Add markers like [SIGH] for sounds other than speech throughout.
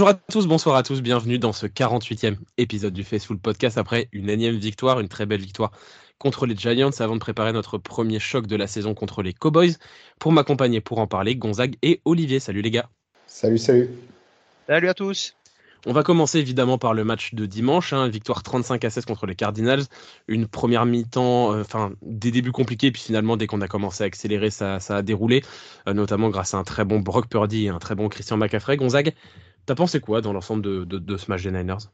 Bonjour à tous, bonsoir à tous, bienvenue dans ce 48e épisode du Faceful Podcast après une énième victoire, une très belle victoire contre les Giants avant de préparer notre premier choc de la saison contre les Cowboys. Pour m'accompagner pour en parler, Gonzague et Olivier. Salut les gars. Salut, salut. Salut à tous. On va commencer évidemment par le match de dimanche, hein, victoire 35 à 16 contre les Cardinals, une première mi-temps, euh, enfin des débuts compliqués, puis finalement dès qu'on a commencé à accélérer, ça, a déroulé, euh, notamment grâce à un très bon Brock Purdy et un très bon Christian McCaffrey. Gonzague, t'as pensé quoi dans l'ensemble de, ce match des Niners?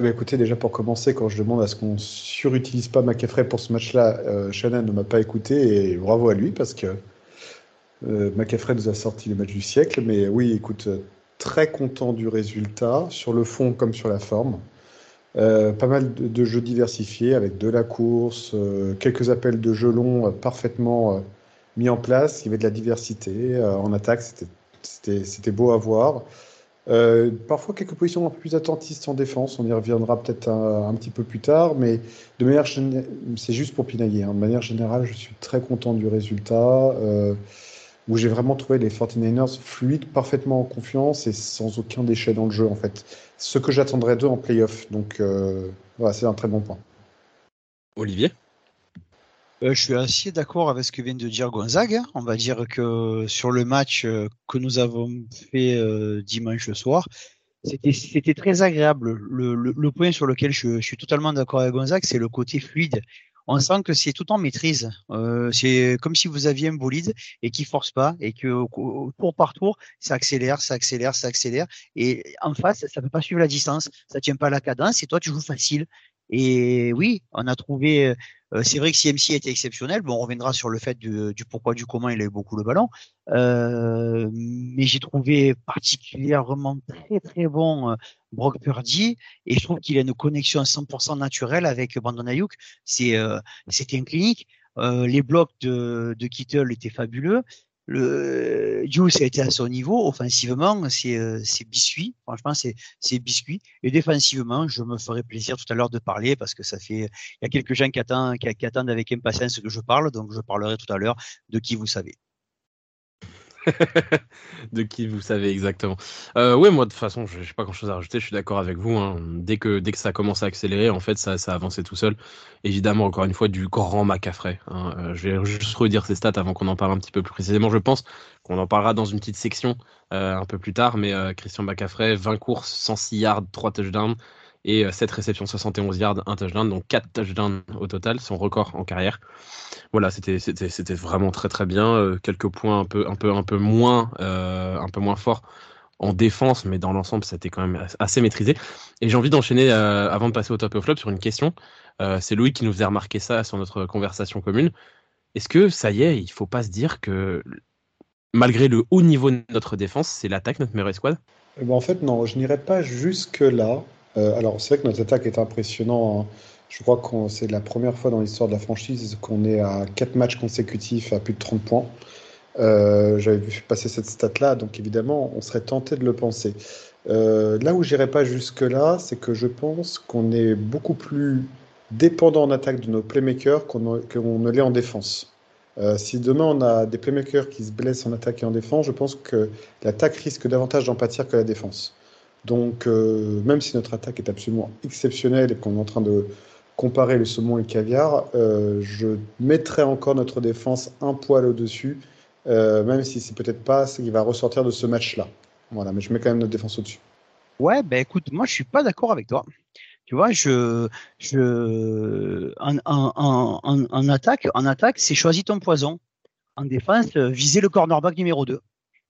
Bah écoutez, déjà pour commencer, quand je demande à ce qu'on surutilise pas McCaffrey pour ce match-là, euh, Shannon ne m'a pas écouté et bravo à lui parce que McCaffrey nous a sorti le match du siècle. Mais oui, écoute, très content du résultat, sur le fond comme sur la forme. Euh, pas mal de, jeux diversifiés avec de la course, euh, quelques appels de jeu longs parfaitement mis en place. Il y avait de la diversité. en attaque, c'était beau à voir. Euh, parfois quelques positions un peu plus attentistes en défense, on y reviendra peut-être un, petit peu plus tard, mais de manière c'est juste pour pinailler. Hein. De manière générale, je suis très content du résultat, euh, où j'ai vraiment trouvé les 49ers fluides, parfaitement en confiance et sans aucun déchet dans le jeu en fait. Ce que j'attendrais d'eux en playoff, donc euh, voilà, c'est un très bon point. Olivier? Euh, je suis assez d'accord avec ce que vient de dire Gonzague. On va dire que sur le match euh, que nous avons fait euh, dimanche soir, c'était très agréable. Le, point sur lequel je, suis totalement d'accord avec Gonzague, c'est le côté fluide. On sent que c'est tout en maîtrise. c'est comme si vous aviez un bolide et qui force pas et que tour par tour, ça accélère, ça accélère, ça accélère. Et en face, ça ne peut pas suivre la distance, ça tient pas la cadence et toi tu joues facile. Et oui, on a trouvé euh, c'est vrai que CMC était exceptionnel. Bon, on reviendra sur le fait du, pourquoi, du comment il a eu beaucoup le ballon. Euh, mais j'ai trouvé particulièrement très très bon euh, Brock Purdy et je trouve qu'il a une connexion 100% naturelle avec Brandon Ayuk. C'est c'était une clinique. les blocs de, de Kittle étaient fabuleux le Juice a été à son niveau. Offensivement, c'est euh, biscuit. Franchement, c'est biscuit. Et défensivement, je me ferai plaisir tout à l'heure de parler parce que ça fait. Il y a quelques gens qui attendent, qui attendent avec impatience que je parle. Donc, je parlerai tout à l'heure de qui vous savez. [LAUGHS] de qui vous savez exactement. Euh, ouais, moi de toute façon, je n'ai pas grand chose à rajouter. Je suis d'accord avec vous. Hein. Dès que dès que ça commence à accélérer, en fait, ça ça avancé tout seul. Évidemment, encore une fois, du grand Macafrey. Hein. Euh, je vais juste redire ces stats avant qu'on en parle un petit peu plus précisément. Je pense qu'on en parlera dans une petite section euh, un peu plus tard. Mais Christian Macafrey, 20 courses, 106 yards, 3 touchdowns et 7 euh, réceptions, 71 yards, un touchdown, donc 4 touchdowns au total, son record en carrière. Voilà, c'était vraiment très très bien. Euh, quelques points un peu un peu un peu moins euh, moins forts en défense, mais dans l'ensemble, c'était quand même assez maîtrisé. Et j'ai envie d'enchaîner avant de passer au top et au flop sur une question. C'est Louis qui nous faisait remarquer ça sur notre conversation commune. Est-ce que ça y est, il faut pas se dire que malgré le haut niveau de notre défense, c'est l'attaque notre meilleure escouade? Eh ben, En fait, non, je n'irai pas jusque là. Euh, alors, c'est vrai que notre attaque est impressionnant. Hein. Je crois que c'est la première fois dans l'histoire de la franchise qu'on est à 4 matchs consécutifs à plus de 30 points. Euh, j'avais vu passer cette stat-là, donc évidemment, on serait tenté de le penser. Euh, là où j'irai pas jusque-là, c'est que je pense qu'on est beaucoup plus dépendant en attaque de nos playmakers qu'on ne l'est en défense. si demain on a des playmakers qui se blessent en attaque et en défense, je pense que l'attaque risque davantage d'en pâtir que la défense. Donc, euh, même si notre attaque est absolument exceptionnelle et qu'on est en train de comparer le saumon et le caviar, euh, je mettrai encore notre défense un poil au-dessus, euh, même si c'est peut-être pas ce qui va ressortir de ce match-là. Voilà, mais je mets quand même notre défense au-dessus. Ouais, ben écoute, moi je suis pas d'accord avec toi. Tu vois, je, je, en, attaque, en attaque, c'est choisi ton poison. En défense, viser le cornerback numéro 2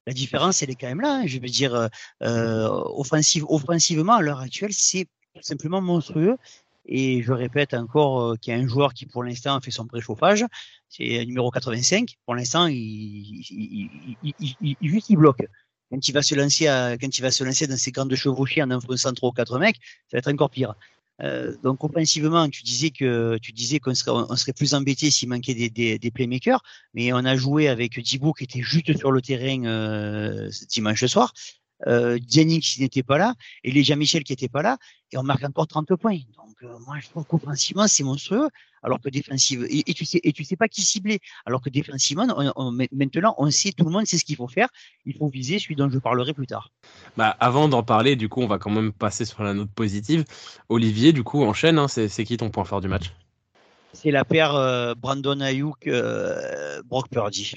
la différence, elle est quand même là. Hein. Je veux dire, euh, euh, offensive, offensivement, à l'heure actuelle, c'est simplement monstrueux. Et je répète encore euh, qu'il y a un joueur qui, pour l'instant, fait son préchauffage. C'est numéro 85. Pour l'instant, il, il, il, il, juste il bloque. Quand il va se lancer, à, quand il va se lancer dans ses grandes chevauchées en enfonçant trop quatre mecs, ça va être encore pire. Euh, donc offensivement, tu disais que tu disais qu'on serait, on serait plus embêté s'il manquait des, playmakers, mais on a joué avec Dibou qui était juste sur le terrain euh, dimanche soir. Euh, qui n'était pas là et les Jean Michel qui n'était pas là et on marque encore 30 points. Donc euh, moi je trouve qu'offensivement c'est monstrueux. Alors que défensive, et, tu sais, et tu sais pas qui cibler, alors que défensivement, maintenant, on sait, tout le monde sait ce qu'il faut faire. Il faut viser celui dont je parlerai plus tard. Bah, avant d'en parler, du coup, on va quand même passer sur la note positive. Olivier, du coup, enchaîne. Hein, c'est qui ton point fort du match? C'est la paire euh, Brandon Ayuk, euh, Brock Purdy.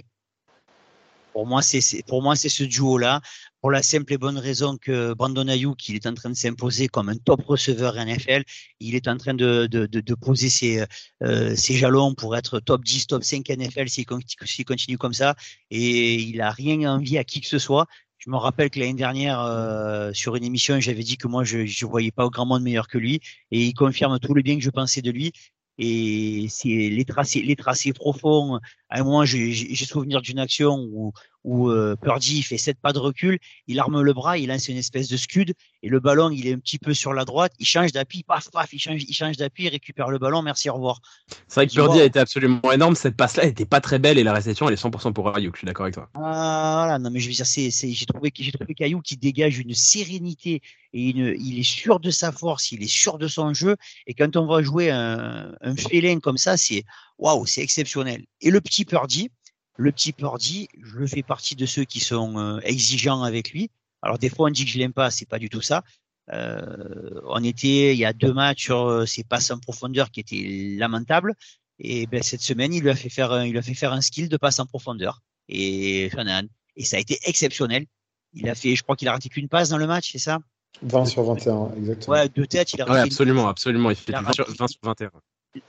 Pour moi, c'est pour moi c'est ce duo là, pour la simple et bonne raison que Brandon Ayuk, il est en train de s'imposer comme un top receveur NFL. Il est en train de, de, de, poser ses, euh, ses jalons pour être top 10, top 5 NFL s'il continue comme ça. Et il a rien envie à qui que ce soit. Je me rappelle que l'année dernière, euh, sur une émission, j'avais dit que moi, je ne voyais pas grand monde meilleur que lui. Et il confirme tout le bien que je pensais de lui. Et c'est les tracés, les tracés profonds. À un moment, j'ai souvenir d'une action où, où euh, Purdy fait sept pas de recul, il arme le bras, il lance une espèce de scud et le ballon il est un petit peu sur la droite, il change d'appui, paf paf, il change, il change d'appui, il récupère le ballon, merci, au revoir. C'est vrai que Purdy a été absolument énorme, cette passe-là était pas très belle et la réception elle est 100% pour Ayuk, je suis d'accord avec toi. Ah, voilà, non mais je veux dire, c'est, j'ai trouvé, j'ai trouvé qu'Ayuk qui dégage une sérénité et une, il est sûr de sa force, il est sûr de son jeu et quand on va jouer un, un félin comme ça, c'est waouh, c'est exceptionnel. Et le petit Purdy, le petit Purdy, je fais partie de ceux qui sont euh, exigeants avec lui. Alors des fois on dit que je l'aime pas, c'est pas du tout ça. Euh, on était il y a deux matchs sur euh, ses passes en profondeur qui étaient lamentables. Et ben, cette semaine, il lui a fait faire, un, il lui a fait faire un skill de passe en profondeur. Et, et ça a été exceptionnel. Il a fait, je crois qu'il a raté qu'une passe dans le match, c'est ça? 20 sur 21, exactement. Ouais, deux têtes, il a raté. Ouais, absolument, absolument. Il fait 20, sur, 21.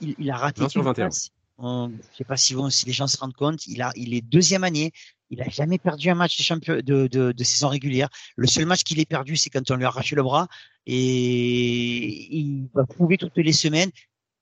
Il, a raté 20 sur 21. Passe je ne sais pas si, si, les gens se rendent compte, il, a, il est deuxième année, il n'a jamais perdu un match de, champion, de, de, de saison régulière. Le seul match qu'il ait perdu, c'est quand on lui a arraché le bras et il va prouver toutes les semaines.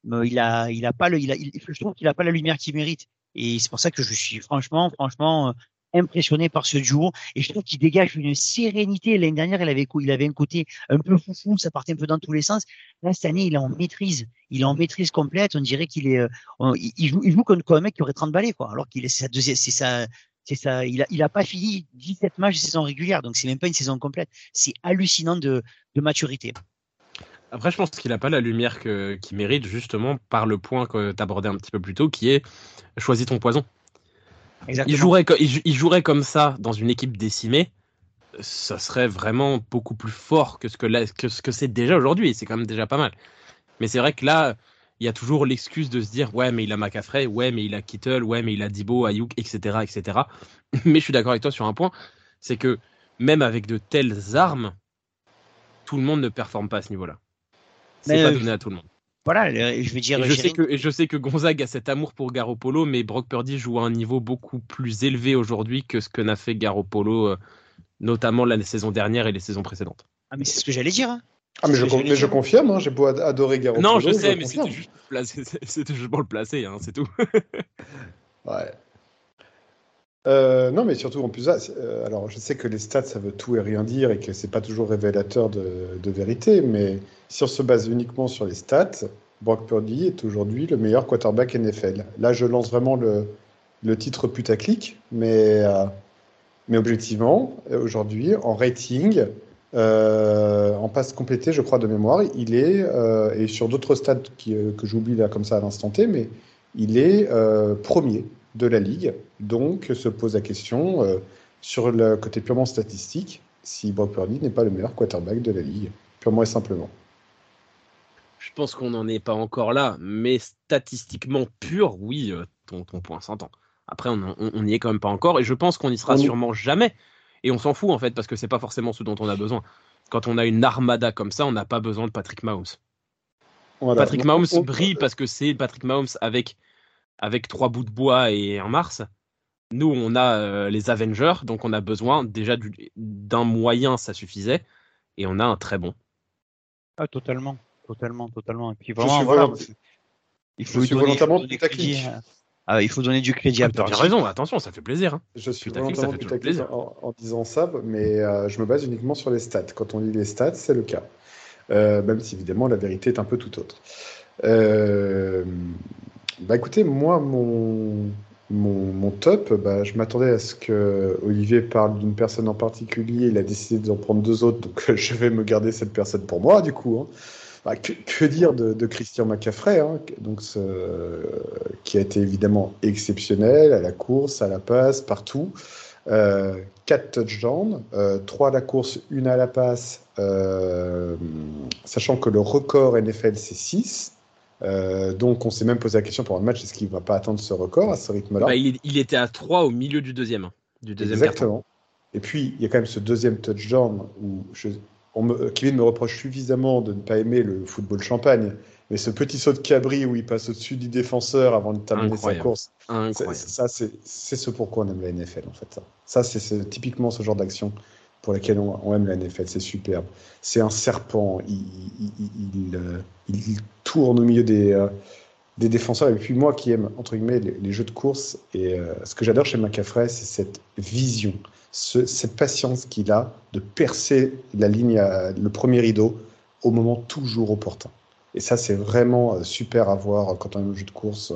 Il a, il a pas le, il a, je trouve qu'il n'a pas la lumière qu'il mérite. Et c'est pour ça que je suis franchement, franchement, impressionné par ce duo et je trouve qu'il dégage une sérénité. L'année dernière, il avait, il avait un côté un peu foufou, ça partait un peu dans tous les sens. Là, cette année, il est en maîtrise. Il est en maîtrise complète. On dirait qu'il est, euh, il, joue, il joue comme, un mec qui aurait 30 balais. Alors qu'il est sa deuxième, c'est ça. Il a, il a pas fini 17 matchs de saison régulière, donc c'est même pas une saison complète. C'est hallucinant de, de maturité. Après, je pense qu'il n'a pas la lumière qu'il mérite, justement, par le point que tu abordais un petit peu plus tôt, qui est choisis ton poison. Il jouerait, il jouerait comme ça dans une équipe décimée, ça serait vraiment beaucoup plus fort que ce que, que, ce que c'est déjà aujourd'hui. C'est quand même déjà pas mal. Mais c'est vrai que là, il y a toujours l'excuse de se dire ouais, mais il a McAfrey, ouais, mais il a Kittle, ouais, mais il a Dibo, Ayuk, etc., etc. [LAUGHS] mais je suis d'accord avec toi sur un point, c'est que même avec de telles armes, tout le monde ne performe pas à ce niveau-là. C'est pas donné à tout le monde voilà, je veux dire. je, sais que, je sais que Gonzague a cet amour pour Garoppolo, mais Brock Purdy joue à un niveau beaucoup plus élevé aujourd'hui que ce que n'a fait Garoppolo, euh, notamment la saison dernière et les saisons précédentes. Ah, mais c'est ce que j'allais dire. Hein. Ah, mais, je, mais je, confirme, hein, j'ai beau adorer Garoppolo. Non, je sais, mais c'était juste, juste, [LAUGHS] pour le placer, hein, c'est tout. ouais. Euh, non, mais surtout en plus, euh, alors je sais que les stats ça veut tout et rien dire et que c'est pas toujours révélateur de, vérité, mais si on se base uniquement sur les stats, Brock Purdy est aujourd'hui le meilleur quarterback NFL. Là, je lance vraiment le, le titre putaclic, mais, euh, mais objectivement, aujourd'hui, en rating, en passe complétée, je crois de mémoire, il est, et sur d'autres stats que j'oublie là comme ça à l'instant T, mais il est premier de la Ligue. Donc se pose la question, euh, sur le côté purement statistique, si Brock Purdy n'est pas le meilleur quarterback de la Ligue, purement et simplement. Je pense qu'on n'en est pas encore là, mais statistiquement pur, oui, euh, ton, point s'entend. Après, on n'y est quand même pas encore, et je pense qu'on n'y sera sûrement jamais. Et on s'en fout, en fait, parce que c'est pas forcément ce dont on a besoin. Quand on a une armada comme ça, on n'a pas besoin de Patrick Mahomes. Patrick Mahomes brille parce que c'est Patrick Mahomes avec avec trois bouts de bois et un Mars. Nous, on a euh, les Avengers, donc on a besoin déjà d'un moyen, ça suffisait, et on a un très bon. Ah, totalement, totalement, totalement. Et puis vraiment, voilà, il faut donner, du crédit. Ah, il faut donner du crédit à Tu as raison, attention, ça fait plaisir. Hein. Je suis volontairement plaisir. En, en, disant ça, mais euh, je me base uniquement sur les stats. Quand on lit les stats, c'est le cas. Euh, même si évidemment la vérité est un peu tout autre. Euh, bah écoutez, moi, mon, mon, top, bah, je m'attendais à ce que Olivier parle d'une personne en particulier. Il a décidé d'en prendre deux autres, donc je vais me garder cette personne pour moi, du coup. Hein. Bah, que, dire de, Christian McCaffrey, hein, donc qui a été évidemment exceptionnel à la course, à la passe, partout. Euh, 4 touchdowns, euh, 3 à la course, 1 à la passe, euh, sachant que le record NFL c'est 6. Euh, donc on s'est même posé la question pour un match, est-ce qu'il ne va pas attendre ce record à ce rythme-là bah, il, était à 3 au milieu du deuxième. Du deuxième Exactement. Et puis il y a quand même ce deuxième touchdown où je, on Kevin me reproche suffisamment de ne pas aimer le football champagne, mais ce petit saut de cabri où il passe au-dessus du défenseur avant de terminer sa course, ça c'est ce pourquoi on aime la NFL en fait. Ça, ça c'est typiquement ce genre d'action pour laquelle on, aime la NFL, c'est superbe. C'est un serpent, il, euh, tourne au milieu des, euh, des défenseurs. Et puis moi qui aime entre guillemets les, jeux de course, et euh, ce que j'adore chez McCaffrey, c'est cette vision, cette patience qu'il a de percer la ligne, le premier rideau au moment toujours opportun. Et ça, c'est vraiment super à voir quand on est au jeu de course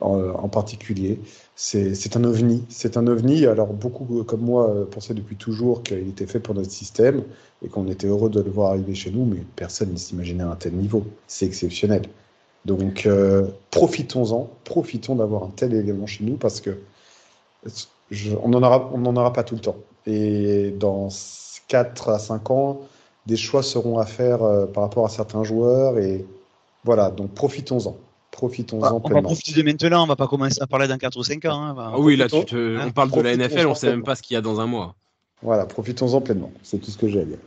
en, particulier. C'est un ovni. C'est un ovni. Alors, beaucoup comme moi euh, pensaient depuis toujours qu'il était fait pour notre système et qu'on était heureux de le voir arriver chez nous, mais personne ne s'imaginait un tel niveau. C'est exceptionnel. Donc, euh, profitons-en. Profitons d'avoir un tel élément chez nous parce que on n'en aura, aura pas tout le temps. Et dans 4 à 5 ans, des choix seront à faire euh, par rapport à certains joueurs. Et voilà, donc profitons-en. Profitons-en ah, on va profiter de maintenant, on va pas commencer à parler dans 4 ou 5 ans. Hein. Ah oui, là, on parle de la NFL, on sait même pas ce qu'il y a dans un mois. Voilà, profitons-en pleinement. C'est tout ce que j'ai à dire.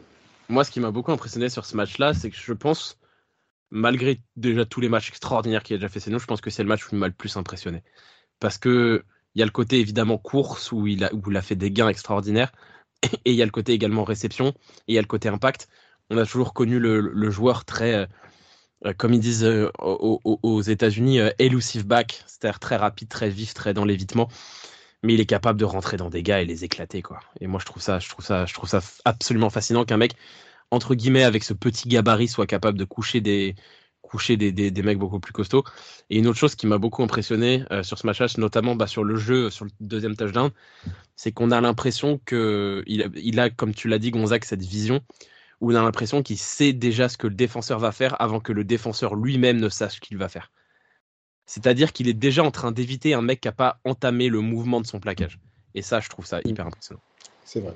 Moi, ce qui m'a beaucoup impressionné sur ce match-là, c'est que je pense, malgré déjà tous les matchs extraordinaires qu'il a déjà fait c'est nous, je pense que c'est le match où il m'a le plus impressionné. Parce que il y a le côté évidemment course où il a, où il a fait des gains extraordinaires, et il y a le côté également réception, et il y a le côté impact. On a toujours connu le, joueur très, comme ils disent euh, aux, États-Unis, elusive back, c'est-à-dire très rapide, très vif, très dans l'évitement. Mais il est capable de rentrer dans des gars et les éclater, quoi. Et moi, je trouve ça, je trouve ça, je trouve ça absolument fascinant qu'un mec, entre guillemets, avec ce petit gabarit, soit capable de coucher des, coucher des, des, mecs beaucoup plus costauds. Et une autre chose qui m'a beaucoup impressionné euh, sur ce match notamment bah, sur le jeu, sur le deuxième touchdown, c'est qu'on a l'impression que il a, comme tu l'as dit, Gonzague, cette vision où on a l'impression qu'il sait déjà ce que le défenseur va faire avant que le défenseur lui-même ne sache ce qu'il va faire. C'est-à-dire qu'il est déjà en train d'éviter un mec qui n'a pas entamé le mouvement de son plaquage. Et ça, je trouve ça hyper impressionnant. C'est vrai.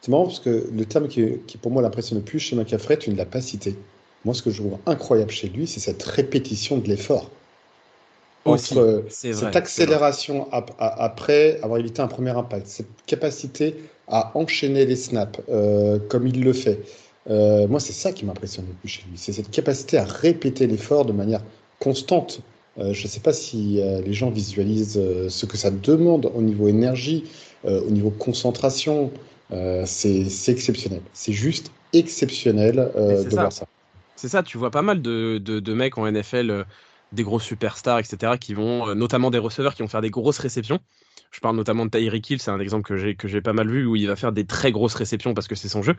C'est marrant parce que le terme qui, qui pour moi l'impressionne le plus chez McCaffrey, tu ne l'as pas cité. Moi, ce que je trouve incroyable chez lui, c'est cette répétition de l'effort. Entre cette accélération après avoir évité un premier impact, cette capacité à enchaîner les snaps euh, comme il le fait. Euh, moi, c'est ça qui m'impressionne le plus chez lui. C'est cette capacité à répéter l'effort de manière constante. Euh, je ne sais pas si les gens visualisent ce que ça demande au niveau énergie, au niveau concentration. c'est exceptionnel. C'est juste exceptionnel de voir ça. C'est ça, tu vois pas mal de, de, mecs en NFL, euh, des gros superstars, etc., qui vont, euh, notamment des receveurs, qui vont faire des grosses réceptions. Je parle notamment de Tyreek Hill, c'est un exemple que j'ai pas mal vu, où il va faire des très grosses réceptions parce que c'est son jeu.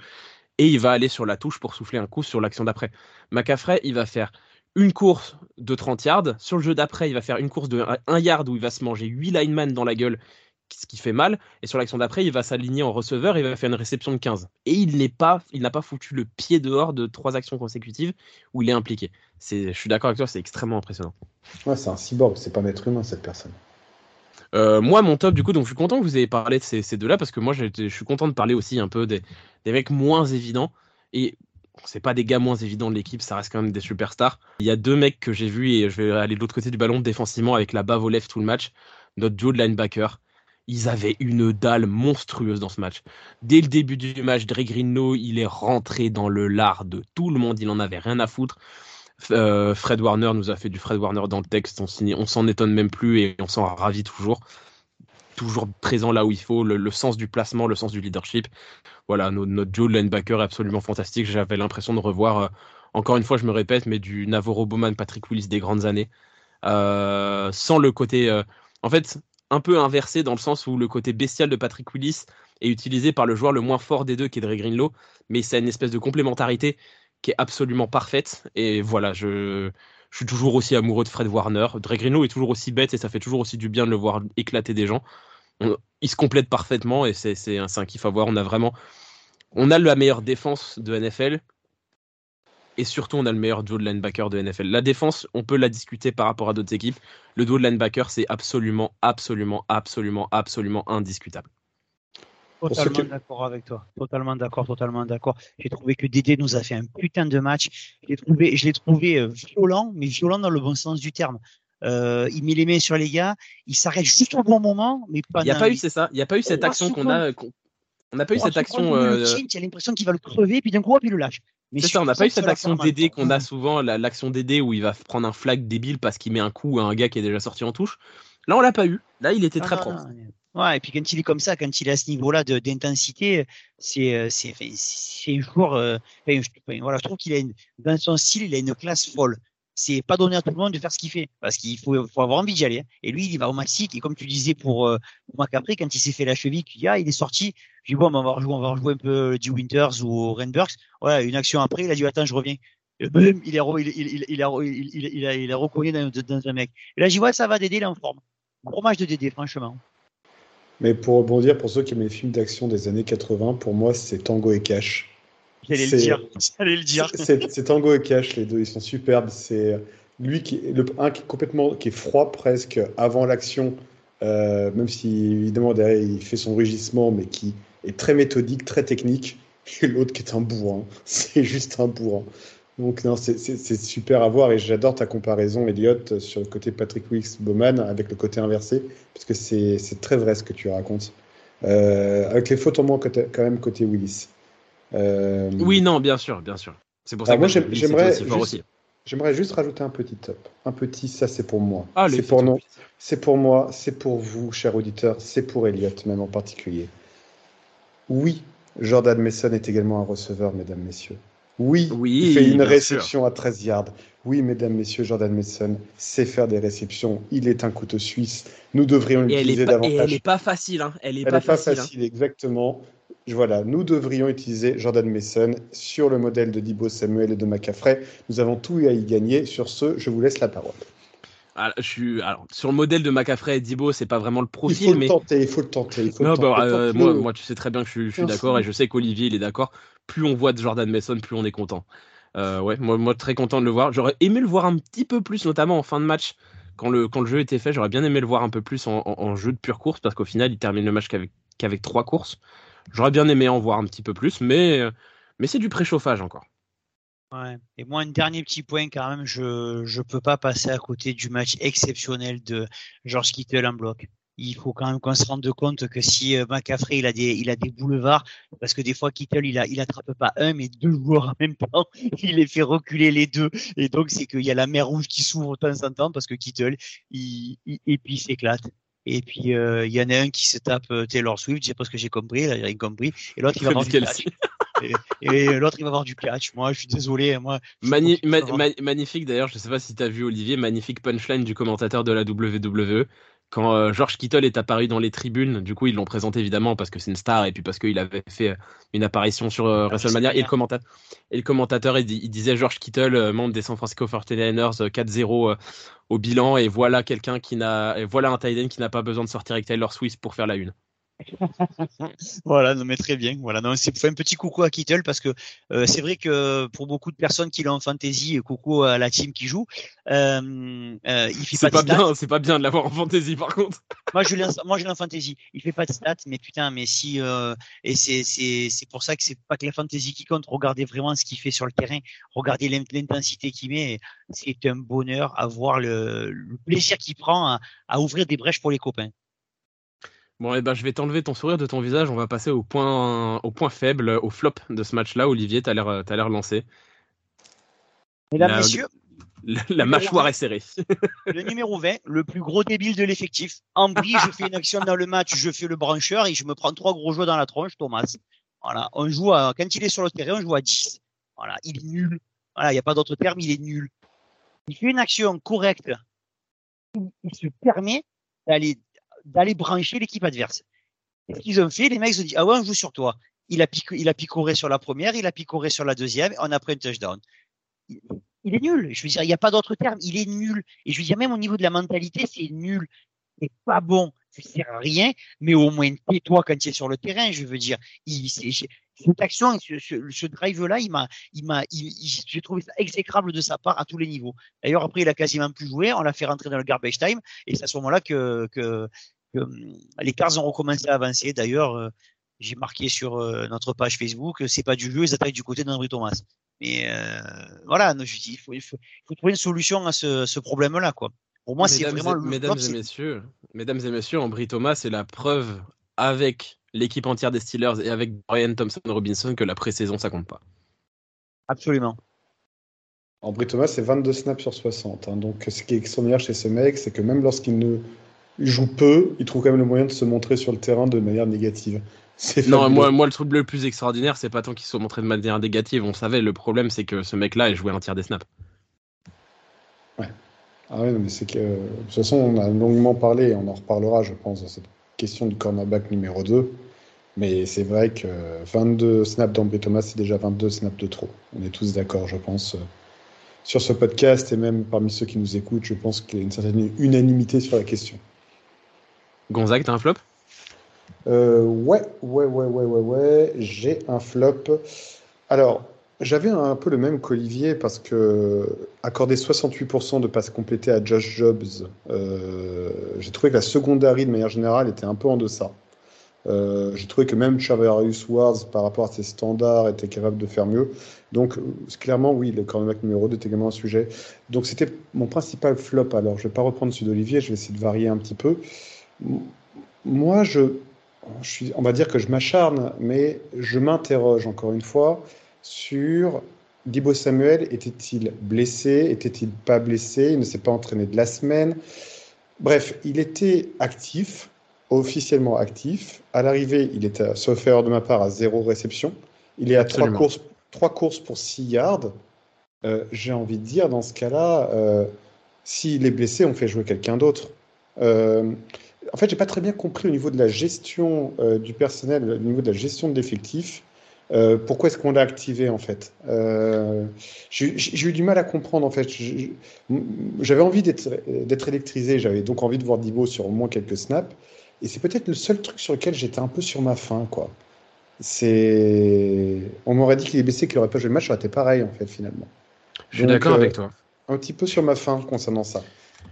Et il va aller sur la touche pour souffler un coup sur l'action d'après. McCaffrey, il va faire une course de 30 yards. Sur le jeu d'après, il va faire une course de 1 yard où il va se manger 8 linemen dans la gueule ce qui fait mal. Et sur l'action d'après, il va s'aligner en receveur, il va faire une réception de 15. Et il n'est pas, n'a pas foutu le pied dehors de trois actions consécutives où il est impliqué. C'est, je suis d'accord avec toi, c'est extrêmement impressionnant. Ouais, c'est un cyborg, c'est pas un être humain cette personne. Euh, moi, mon top, du coup, donc je suis content que vous ayez parlé de ces, deux-là parce que moi, je suis content de parler aussi un peu des, mecs moins évidents. Et c'est pas des gars moins évidents de l'équipe, ça reste quand même des superstars. Il y a deux mecs que j'ai vus et je vais aller de l'autre côté du ballon défensivement avec la bave au left tout le match. Notre duo de linebacker ils avaient une dalle monstrueuse dans ce match. Dès le début du match, Dre il est rentré dans le lard de tout le monde, il en avait rien à foutre. Euh, Fred Warner nous a fait du Fred Warner dans le texte, on, s'en étonne même plus et on s'en ravit toujours. Toujours présent là où il faut, le, sens du placement, le sens du leadership. Voilà, notre, notre Joe linebacker est absolument fantastique. J'avais l'impression de revoir, euh, encore une fois, je me répète, mais du Navarro Bowman, Patrick Willis des grandes années. Euh, sans le côté. en fait, un peu inversé dans le sens où le côté bestial de Patrick Willis est utilisé par le joueur le moins fort des deux, qui est Dre Greenlow, mais c'est une espèce de complémentarité qui est absolument parfaite. Et voilà, je, suis toujours aussi amoureux de Fred Warner. Dre Greenlow est toujours aussi bête et ça fait toujours aussi du bien de le voir éclater des gens. il se complète parfaitement et c'est un, un kiff à voir. On a vraiment, on a la meilleure défense de NFL Et surtout, on a le meilleur duo de linebacker de NFL. La défense, on peut la discuter par rapport à d'autres équipes. Le duo de linebacker, c'est absolument, absolument, absolument, absolument indiscutable. Totalement d'accord avec toi. Totalement d'accord, totalement d'accord. J'ai trouvé que Dédé nous a fait un putain de match. Je l'ai trouvé, je l'ai trouvé euh, violent, mais violent dans le bon sens du terme. Euh, il met les mains sur les gars, il s'arrête juste au bon moment, mais pas. Il n'y a pas eu, c'est ça? Il n'y a pas eu cette action qu'on a. On n'a pas eu cette action. Euh... Tu as l'impression qu'il va le crever, puis d'un coup, puis il le lâche. C'est ça, on n'a pas eu cette action DD qu'on a souvent, l'action DD où il va prendre un flag débile parce qu'il met un coup à un gars qui est déjà sorti en touche. Là, on l'a pas eu. Là, il était très ah, propre. Ouais, et puis quand il est comme ça, quand il est à ce niveau-là d'intensité, c'est euh, c'est c'est un joueur. Euh, voilà, je trouve qu'il a une, dans son style, il a une classe folle. C'est pas donné à tout le monde de faire ce qu'il fait, parce qu'il faut, faut avoir envie d'y aller. Hein. Et lui, il va au maxi. Et comme tu disais pour, euh, pour Macapri, quand il s'est fait la cheville, il, ah, il est sorti. Je dis bon, on va rejouer, on va rejouer un peu du Winters ou Rainburgs. Ouais, une action après, il a dit attends, je reviens. Et il, est, il, il, il, il, a, il, a, il a reconnu dans, un mec. Et là, je dis ouais, ça va, Dédé, il en forme. Gros match de Dédé, franchement. Mais pour rebondir, pour ceux qui aiment les films d'action des années 80, pour moi, c'est Tango et Cash. J'allais le dire. J'allais le dire. C'est Tango et Cash, les deux, ils sont superbes. C'est lui qui est le un qui est complètement, qui est froid presque avant l'action, euh, même si évidemment derrière il fait son rugissement, mais qui est très méthodique, très technique. Et l'autre qui est un bourrin. [LAUGHS] C'est juste un bourrin. Donc non, c'est super à voir et j'adore ta comparaison, Elliot, sur le côté Patrick Wilkes Bowman avec le côté inversé, parce que c'est très vrai ce que tu racontes. Euh, avec les fautes en moins quand même côté Willis. Euh... Oui, non, bien sûr, bien sûr. C'est pour ça que moi j'aimerais juste, j'aimerais juste rajouter un petit top, un petit ça c'est pour moi. Ah, c'est pour nous, c'est pour moi, c'est pour vous, chers auditeurs, c'est pour Elliot même en particulier. Oui, Jordan Mason est également un receveur, mesdames, messieurs. Oui, il fait une réception à 13 yards. Oui, mesdames, messieurs, Jordan Mason sait faire des réceptions. Il est un couteau suisse. Nous devrions l'utiliser davantage. Et elle n'est pas facile. Hein. Elle n'est pas, pas, facile, hein. exactement. Voilà, nous devrions utiliser Jordan Mason sur le modèle de Dibo Samuel et de McCaffrey. Nous avons tout à y gagner. Sur ce, je vous laisse la parole. Alors, je suis, alors, sur le modèle de McCaffrey et Dibo, c'est pas vraiment le profil. Il faut le tenter, il faut le tenter. Il faut non, bah, euh, moi, moi, tu sais très bien que je, je suis d'accord et je sais qu'Olivier, il est d'accord plus on voit de Jordan Mason, plus on est content. Euh, moi, très content de le voir. J'aurais aimé le voir un petit peu plus, notamment en fin de match. Quand le, jeu était fait, j'aurais bien aimé le voir un peu plus en, jeu de pure course, parce qu'au final, il termine le match qu'avec trois courses. J'aurais bien aimé en voir un petit peu plus, mais, mais c'est du préchauffage encore. Ouais. Et moi, un dernier petit point quand même, je ne peux pas passer à côté du match exceptionnel de George Kittle en bloc il faut quand même qu'on se rende compte que si euh, McCaffrey il a des il a des boulevards parce que des fois Kittle il a il attrape pas un mais deux joueurs en même temps [LAUGHS] il les fait reculer les deux. Et donc c'est qu'il y a la mer rouge qui s'ouvre de temps en temps parce que Kittle il, et puis il s'éclate. Et puis euh, il y en a un qui se tape euh, Taylor Swift je sais pas ce que j'ai compris il a rien compris. Et l'autre il va [LAUGHS] avoir du catch. et, l'autre il va avoir du catch. Moi je suis désolé moi magnifique d'ailleurs je sais pas si tu as vu Olivier magnifique punchline du commentateur de la WWE quand euh, George Kittle est apparu dans les tribunes, du coup ils l'ont présenté évidemment parce que c'est une star et puis parce qu'il avait fait euh, une apparition sur euh, WrestleMania et le commentateur, et le commentateur il, disait George Kittle, membre des San Francisco 49ers, 4-0 au bilan et voilà quelqu'un qui n'a, voilà un tight qui n'a pas besoin de sortir avec Taylor Swift pour faire la une. [LAUGHS] voilà, non, mais très bien. Voilà, non, c'est un petit coucou à Kittle parce que euh, c'est vrai que pour beaucoup de personnes qui l'ont en fantasy, coucou à la team qui joue, euh, euh, il fait pas, bien. C'est pas bien de l'avoir en fantasy par contre. [LAUGHS] moi, je l'ai, moi, je l'ai en fantasy. Il fait pas de stats, mais putain, mais si et c'est c'est c'est pour ça que c'est pas que la fantasy qui compte. Regardez vraiment ce qu'il fait sur le terrain. Regardez l'intensité qu'il met. C'est un bonheur à voir le, plaisir qu'il prend à ouvrir des brèches pour les copains. Bon, eh ben, je vais t'enlever ton sourire de ton visage. On va passer au point, au point faible, au flop de ce match-là. Olivier, tu as l'air, l'air lancé. Mesdames, messieurs. [LAUGHS] La, mâchoire est serrée. le numéro 20, le plus gros débile de l'effectif. Ambry, je fais une action dans le match, je fais le brancheur et je me prends trois gros joueurs dans la tronche, Thomas. Voilà. On joue à, quand il est sur le terrain, on joue à 10. Voilà. Il est nul. Voilà. Il n'y a pas d'autre terme, il est nul. Il fait une action correcte. Il se permet d'aller d'aller brancher l'équipe adverse. ce qu'ils ont fait Les mecs se dit ah ouais on joue sur toi. Il a, il a picoré sur la première, il a picoré sur la deuxième, on a pris un touchdown. Il, est nul. Je veux dire, il n'y a pas d'autre terme. Il est nul. Et je veux dire, même au niveau de la mentalité, c'est nul. C'est pas bon. Ça sert à rien. Mais au moins, tais-toi quand tu es sur le terrain. Je veux dire, cette action, ce, drive-là, il m'a, il m'a, j'ai trouvé ça exécrable de sa part à tous les niveaux. D'ailleurs, après, il a quasiment plus joué. On l'a fait rentrer dans le garbage time, et c'est à ce moment-là que, que, hum, les Cars ont recommencé à avancer. D'ailleurs, euh, j'ai marqué sur euh, notre page Facebook, c'est pas du jeu, ils attaquent du côté d'André Thomas. Mais euh, voilà, je dis, il faut, il, faut, trouver une solution à ce, ce problème-là, quoi. Pour moi, c'est vraiment le mesdames et messieurs, mesdames et messieurs, Ambry Thomas c'est la preuve avec l'équipe entière des Steelers et avec Brian Thompson Robinson que la pré-saison ça compte pas. Absolument. Ambry Thomas c'est 22 snaps sur 60. Hein. donc ce qui est extraordinaire chez ce mec, c'est que même lorsqu'il ne joue peu, il trouve quand même le moyen de se montrer sur le terrain de manière négative. [LAUGHS] Non, moi, moi, le truc le plus extraordinaire, c'est pas tant qu'il soit montré de manière négative. On savait, le problème, c'est que ce mec-là, il jouait un tiers des snaps. Ouais. Ah oui, mais c'est que. De toute façon, on a longuement parlé, on en reparlera, je pense, cette question du cornerback numéro 2. Mais c'est vrai que 22 snaps d'Ambé Thomas, c'est déjà 22 snaps de trop. On est tous d'accord, je pense, sur ce podcast et même parmi ceux qui nous écoutent, je pense qu'il y a une certaine unanimité sur la question. Gonzague, t'as un flop? Euh, ouais, ouais, ouais, ouais, ouais, ouais. J'ai un flop. Alors, j'avais un peu le même qu'Olivier parce que accorder 68% de passes complétées à Josh Jobs, euh, j'ai trouvé que la secondary de manière générale était un peu en deçà. Euh, j'ai trouvé que même Chavarius Wars, par rapport à ses standards, était capable de faire mieux. Donc, clairement, oui, le cornerback numéro 2 est également un sujet. Donc, c'était mon principal flop. Alors, je ne vais pas reprendre celui d'Olivier, je vais essayer de varier un petit peu. Moi, je, on va dire que je m'acharne, mais je m'interroge encore une fois sur Dibo Samuel était-il blessé Était-il pas blessé Il ne s'est pas entraîné de la semaine. Bref, il était actif, officiellement actif. À l'arrivée, il était, sauf erreur de ma part, à zéro réception. Il est à trois courses, trois courses pour six yards. Euh, j'ai envie de dire, dans ce cas-là, euh, s'il est blessé, on fait jouer quelqu'un d'autre. Euh, en fait, j'ai pas très bien compris au niveau de la gestion euh, du personnel, au niveau de la gestion de l'effectif. Euh, pourquoi est-ce qu'on l'a activé en fait? Euh, J'ai eu du mal à comprendre en fait. J'avais envie d'être électrisé, j'avais donc envie de voir Divo sur au moins quelques snaps. Et c'est peut-être le seul truc sur lequel j'étais un peu sur ma faim, quoi. C'est, on m'aurait dit qu'il est baissé, qu'il aurait pas joué le match, ça aurait été pareil en fait finalement. Je suis d'accord avec toi. Un petit peu sur ma faim concernant ça.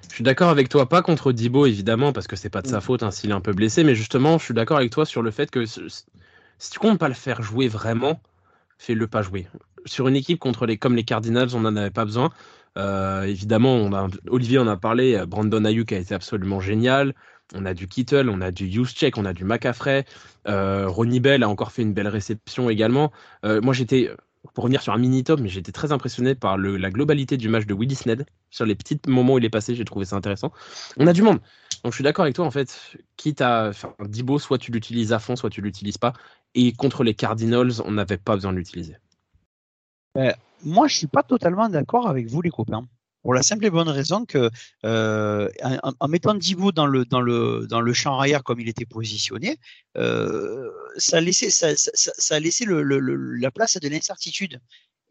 Je suis d'accord avec toi, pas contre Dibo évidemment, parce que c'est pas de sa mm. faute hein, s'il est un peu blessé, mais justement, je suis d'accord avec toi sur le fait que si tu comptes pas le faire jouer vraiment, fais-le pas jouer. Sur une équipe contre les, comme les Cardinals, on n'en avait pas besoin. Euh, évidemment, on a, Olivier en a parlé, Brandon Ayuk a été absolument génial. On a du Kittle, on a du Juszczyk, on a du McAfrey. Euh, Ronnie Bell a encore fait une belle réception également. Euh, moi, j'étais pour revenir sur un mini-top, mais j'étais très impressionné par la globalité du match de Willis Ned. Sur les petits moments où il est passé, j'ai trouvé ça intéressant. On a du monde. Donc je suis d'accord avec toi, en fait, quitte à Dibo, soit tu l'utilises à fond, soit tu l'utilises pas. Et contre les Cardinals, on n'avait pas besoin de l'utiliser. Euh, moi, je suis pas totalement d'accord avec vous, les copains. Pour la simple et bonne raison que euh, en, mettant Divo dans le dans le dans le champ arrière comme il était positionné, euh, ça a laissé ça, ça, laissé le, le, la place à de l'incertitude.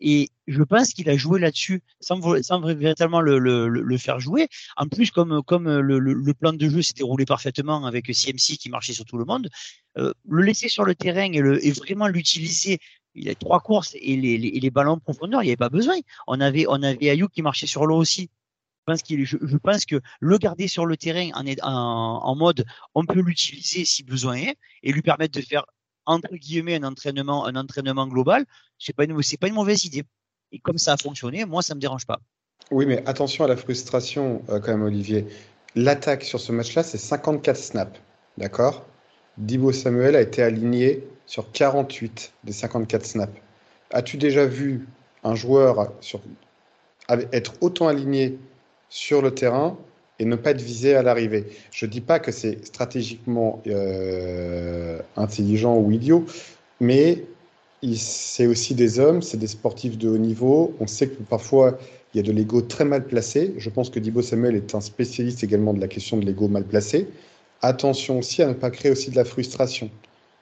Et je pense qu'il a joué là-dessus sans, sans véritablement le, le, faire jouer. En plus, comme, comme le, le plan de jeu s'était roulé parfaitement avec CMC qui marchait sur tout le monde, euh, le laisser sur le terrain et, vraiment l'utiliser il a trois courses et les, ballons en profondeur, il n'y avait pas besoin. On avait, on avait Ayuk qui marchait sur l'eau aussi. Je pense, que le garder sur le terrain en, mode, on peut l'utiliser si besoin est et lui permettre de faire entre guillemets un entraînement, un entraînement global. C'est pas une, pas une mauvaise idée. Et comme ça a fonctionné, moi ça me dérange pas. Oui, mais attention à la frustration euh, quand même, Olivier. L'attaque sur ce match-là, c'est 54 snaps, d'accord? Dibo Samuel a été aligné sur 48 des 54 snaps. As-tu déjà vu un joueur être autant aligné sur le terrain et ne pas être visé à l'arrivée? Je ne dis pas que c'est stratégiquement euh, intelligent ou idiot, mais c'est aussi des hommes, c'est des sportifs de haut niveau. On sait que parfois, il y a de l'ego très mal placé. Je pense que Dibo Samuel est un spécialiste également de la question de l'ego mal placé. Attention aussi à ne pas créer aussi de la frustration.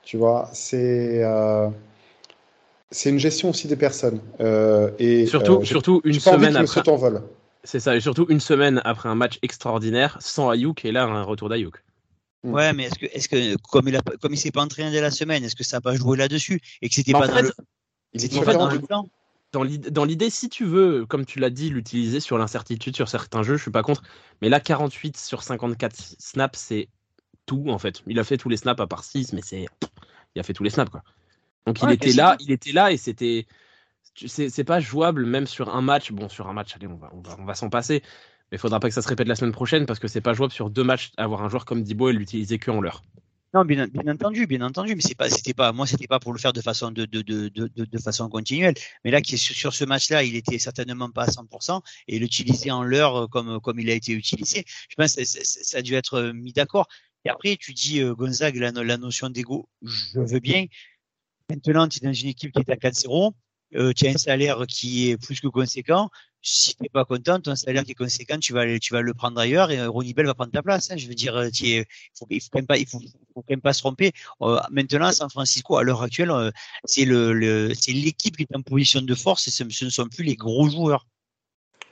Tu vois, c'est euh, c'est une gestion aussi des personnes. Euh, et surtout, euh, surtout une semaine après. C'est ça, et surtout une semaine après un match extraordinaire sans Ayuk et là un retour d'Ayuk. Mm. Ouais, mais est-ce que, est-ce que comme il a, comme il s'est pas entraîné dès la semaine, est-ce que ça n'a pas joué là-dessus? Et que c'était pas dans fait, le, il c'était est en pas fait dans le plan dans l'idée, si tu veux, comme tu l'as dit, l'utiliser sur l'incertitude sur certains jeux, je suis pas contre. Mais là, 48 sur 54 snaps, c'est tout en fait. Il a fait tous les snaps à part 6, mais c'est. Il a fait tous les snaps quoi. Donc il était là, il était là et c'était. C'est pas jouable même sur un match. Bon, sur un match, allez, on va, on va, on va s'en passer. Mais il faudra pas que ça se répète la semaine prochaine parce que c'est pas jouable sur deux matchs avoir un joueur comme Dibo et l'utiliser que en l'heure. Non, bien, bien entendu, bien entendu, mais c'est pas, c'était pas, moi, c'était pas pour le faire de façon de, de, de, de, de- façon continuelle. Mais là, qui sur, ce match-là, il était certainement pas à 100% et l'utiliser en l'heure euh, comme, comme il a été utilisé, je pense que ça, ça- ça a dû être euh, mis d'accord. Et après, tu dis, euh, Gonzague, la, no- la notion d'ego, je veux bien. Maintenant, tu es dans une équipe qui est à 4-0, euh, tu as un salaire qui est plus que conséquent. Si tu n'es pas content, ton salaire qui est conséquent, tu vas, le- prendre ailleurs et euh, Ronnie Bell va prendre ta place. hein. Je veux dire, il il faut, quand même pas se tromper. Maintenant, San Francisco, à l'heure actuelle, c'est l'équipe qui est en position de force et ce, ne sont plus les gros joueurs.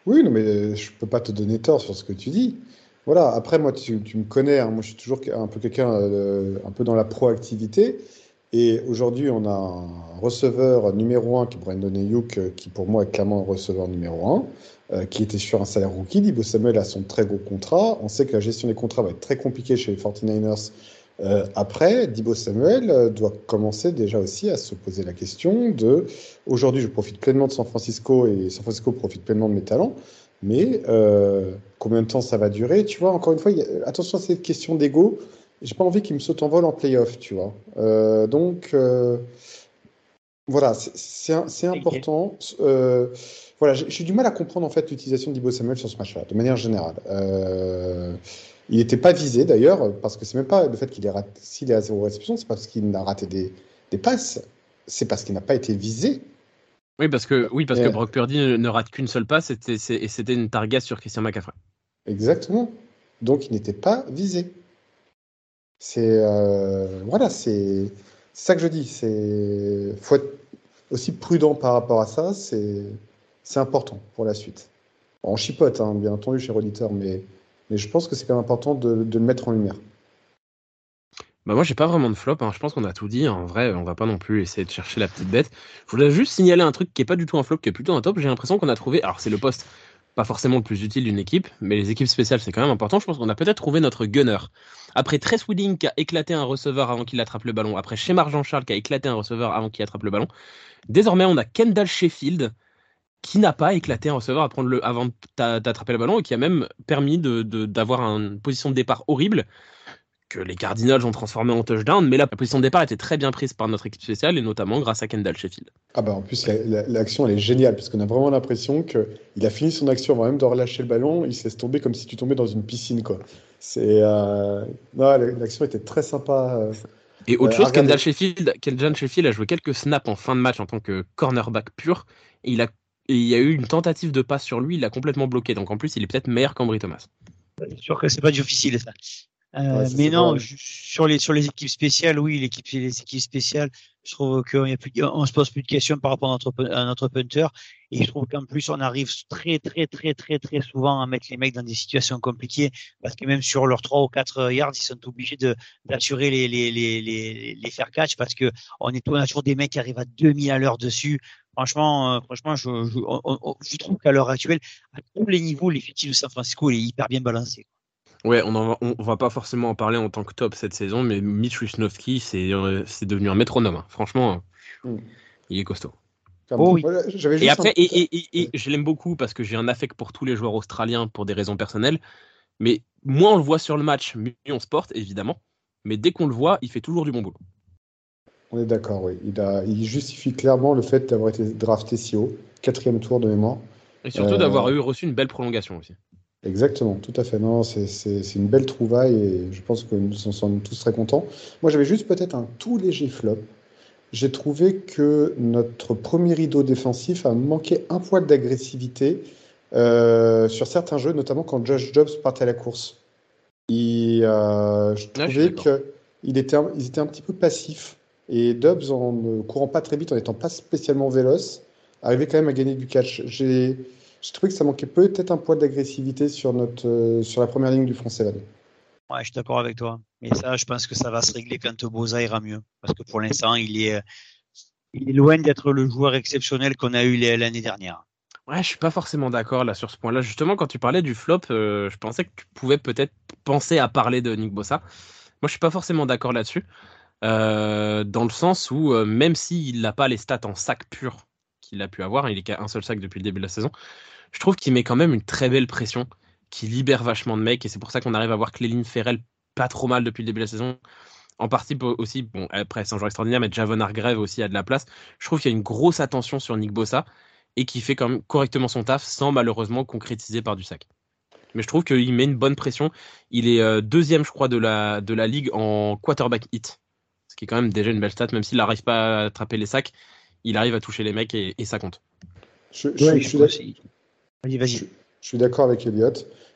Oui, mais je peux pas te donner tort sur ce que tu dis. Voilà, après, moi, tu, me connais, hein, moi, je suis toujours un peu quelqu'un, euh, un peu dans la proactivité. Et aujourd'hui, on a un receveur numéro un qui est Brandon Ayuk, euh, qui pour moi est clairement un receveur numéro un, euh, qui était sur un salaire rookie. Dibo Samuel a son très gros contrat. On sait que la gestion des contrats va être très compliquée chez les 49ers. Euh, après, Dibo Samuel doit commencer déjà aussi à se poser la question de aujourd'hui, je profite pleinement de San Francisco et San Francisco profite pleinement de mes talents. Mais euh, combien de temps ça va durer Tu vois, encore une fois, a- attention à cette question d'ego. J'ai pas envie qu'il me saute en vol en playoff, tu vois. Euh, donc, euh, voilà, c'est- important. Voilà, j'ai du mal à comprendre en fait l'utilisation d'Ibo Samuel sur ce match-là, de manière générale. Il n'était pas visé d'ailleurs, parce que c'est même pas le fait qu'il est raté, s'il est à zéro réception, c'est parce qu'il a raté des, des passes, c'est parce qu'il n'a pas été visé. Oui, parce que, oui, parce Et- que Brock Purdy ne, rate qu'une seule passe et c'était une target sur Christian McCaffrey. Exactement. Donc il n'était pas visé. C'est euh, voilà, c'est ça que je dis. C'est faut être aussi prudent par rapport à ça. C'est c'est important pour la suite. On chipote, hein, bien entendu, cher auditeur, mais mais je pense que c'est quand même important de, de le mettre en lumière. Bah moi j'ai pas vraiment de flop, hein. je pense qu'on a tout dit, en vrai on va pas non plus essayer de chercher la petite bête. Je voudrais juste signaler un truc qui est pas du tout un flop, qui est plutôt un top, j'ai l'impression qu'on a trouvé, alors c'est le poste pas forcément le plus utile d'une équipe, mais les équipes spéciales c'est quand même important, je pense qu'on a peut-être trouvé notre gunner. Après Tress Wheeling qui a éclaté un receveur avant qu'il attrape le ballon, après Shemar Jean-Charles qui a éclaté un receveur avant qu'il attrape le ballon, désormais on a Kendall Sheffield qui n'a pas éclaté un receveur à prendre le, avant d'a- d'attraper le ballon et qui a même permis de- de- d'avoir une position de départ horrible que les Cardinals ont transformé en touchdown, mais la position de départ était très bien prise par notre équipe spéciale et notamment grâce à Kendall Sheffield. Ah bah en plus la- la- l'action elle est géniale parce qu'on a vraiment l'impression que il a fini son action avant même de relâcher le ballon, il se laisse tomber comme si tu tombais dans une piscine quoi. C'est euh... non, l'action était très sympa. euh. Et autre Euh, chose. Kendall Sheffield, Kendall Sheffield a joué quelques snaps en fin de match en tant que cornerback pur et il a et il y a eu une tentative de passe sur lui, il l'a complètement bloqué. Donc en plus, il est peut-être meilleur qu'Ambry Thomas. C'est sûr que c'est pas difficile ça. Euh, Ouais, mais non, sur les sur les équipes spéciales, oui, l'équipe les équipes spéciales, je trouve qu'on a plus, on se pose plus de questions par rapport à notre à notre punter, et je trouve qu'en plus on arrive très très très très très souvent à mettre les mecs dans des situations compliquées, parce que même sur leurs trois ou quatre yards, ils sont obligés de d'assurer les les les les les faire catch, parce que on est on a toujours des mecs qui arrivent à 2000 à l'heure dessus. Franchement, euh, franchement, je je, on- on- je trouve qu'à l'heure actuelle, à tous les niveaux, l'effectif de San Francisco il est hyper bien balancé. Ouais, on, en va, on va pas forcément en parler en tant que top cette saison, mais Mitch Wisnowski, c'est euh, c'est devenu un métronome. hein. Franchement, Mm. il est costaud. Oh oui. Voilà, j'avais Et après, un- et, et- et- et je l'aime beaucoup parce que j'ai un affect pour tous les joueurs australiens pour des raisons personnelles. Mais moins on le voit sur le match, mieux on se porte, évidemment. Mais dès qu'on le voit, il fait toujours du bon boulot. On est d'accord, oui. Il, a, il justifie clairement le fait d'avoir été drafté si haut, quatrième tour de mémoire. Et surtout Euh, d'avoir eu reçu une belle prolongation aussi. Exactement, tout à fait. Non, c'est une belle trouvaille et je pense que nous en sommes tous très contents. Moi, j'avais juste peut-être un tout léger flop. J'ai trouvé que notre premier rideau défensif a manqué un poil d'agressivité euh, sur certains jeux, notamment quand Josh Jobs partait à la course. Et, euh, je Ah, je trouvais qu'ils étaient, un- ils étaient un petit peu passifs. Et Dobbs, en ne courant pas très vite, en n'étant pas spécialement véloce, arrivait quand même à gagner du catch. J'ai j'ai trouvé que ça manquait peut-être un poil d'agressivité sur, notre, euh, sur la première ligne du front 7. Ouais, je suis d'accord avec toi. Et ça, je pense que ça va se régler quand Boza ira mieux. Parce que pour l'instant, il est, il est loin d'être le joueur exceptionnel qu'on a eu l'année dernière. Ouais, je suis pas forcément d'accord là sur ce point-là. Justement, quand tu parlais du flop, euh, je pensais que tu pouvais peut-être penser à parler de Nick Bossa. Moi, je suis pas forcément d'accord là-dessus, euh, dans le sens où euh, même s'il n'a pas les stats en sac pur qu'il a pu avoir, il est qu'à un seul sac depuis le début de la saison, je trouve qu'il met quand même une très belle pression, qui libère vachement de mecs, et c'est pour ça qu'on arrive à voir Cléline Ferrell pas trop mal depuis le début de la saison. En partie aussi, bon, après c'est un joueur extraordinaire, mais Javon Hargrave aussi a de la place. Je trouve qu'il y a une grosse attention sur Nick Bossa et qui fait quand même correctement son taf sans malheureusement concrétiser par du sac. Mais je trouve qu'il met une bonne pression. Il est euh, deuxième, je crois, de la, de la ligue en quarterback hit. Ce qui est quand même déjà une belle stat, même s'il n'arrive pas à attraper les sacs, il arrive à toucher les mecs et, ça compte. Je, suis d'accord avec Elliot.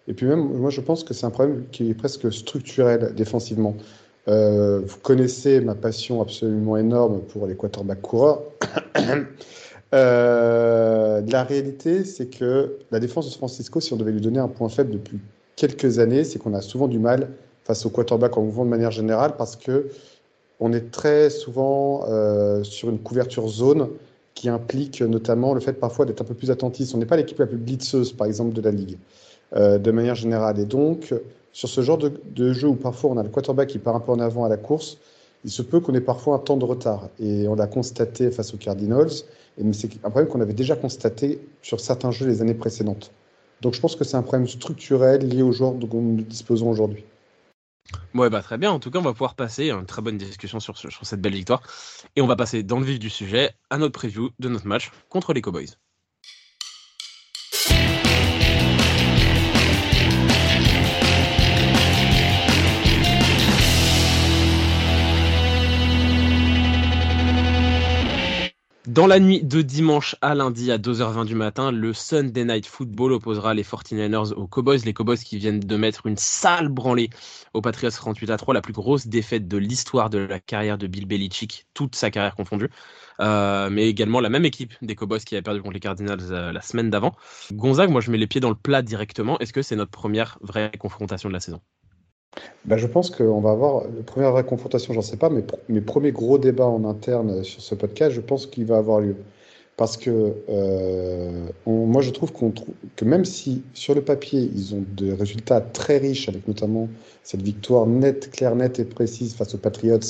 Et puis même, moi, je pense que c'est un problème qui est presque structurel défensivement. Euh, vous connaissez ma passion absolument énorme pour les quarterbacks coureurs. [COUGHS] euh, la réalité, c'est que la défense de San Francisco, si on devait lui donner un point faible depuis quelques années, c'est qu'on a souvent du mal face aux quarterbacks en mouvement de manière générale parce que on est très souvent euh, sur une couverture zone qui implique notamment le fait parfois d'être un peu plus attentif. On n'est pas l'équipe la plus blitzeuse, par exemple, de la ligue. Euh, de manière générale. Et donc, sur ce genre de, jeu où parfois on a le quarterback qui part un peu en avant à la course, il se peut qu'on ait parfois un temps de retard. Et on l'a constaté face aux Cardinals, et c'est un problème qu'on avait déjà constaté sur certains jeux les années précédentes. Donc je pense que c'est un problème structurel lié aux joueurs dont nous disposons aujourd'hui. Ouais, bah très bien. En tout cas, on va pouvoir passer une très bonne discussion sur, sur cette belle victoire. Et on va passer dans le vif du sujet à notre preview de notre match contre les Cowboys. Dans la nuit de dimanche à lundi à 2h20 du matin, le Sunday Night Football opposera les 49ers aux Cowboys. Les Cowboys qui viennent de mettre une sale branlée aux Patriots 38 à 3, la plus grosse défaite de l'histoire de la carrière de Bill Belichick, toute sa carrière confondue. Euh, mais également la même équipe des Cowboys qui avait perdu contre les Cardinals euh, la semaine d'avant. Gonzague, moi je mets les pieds dans le plat directement. Est-ce que c'est notre première vraie confrontation de la saison? Bah, je pense qu'on va avoir la première vraie confrontation, j'en sais pas, mais mes premiers gros débats en interne sur ce podcast, je pense qu'il va avoir lieu. Parce que euh, moi, je trouve que même si sur le papier, ils ont des résultats très riches, avec notamment cette victoire nette, claire, nette et précise face aux Patriots,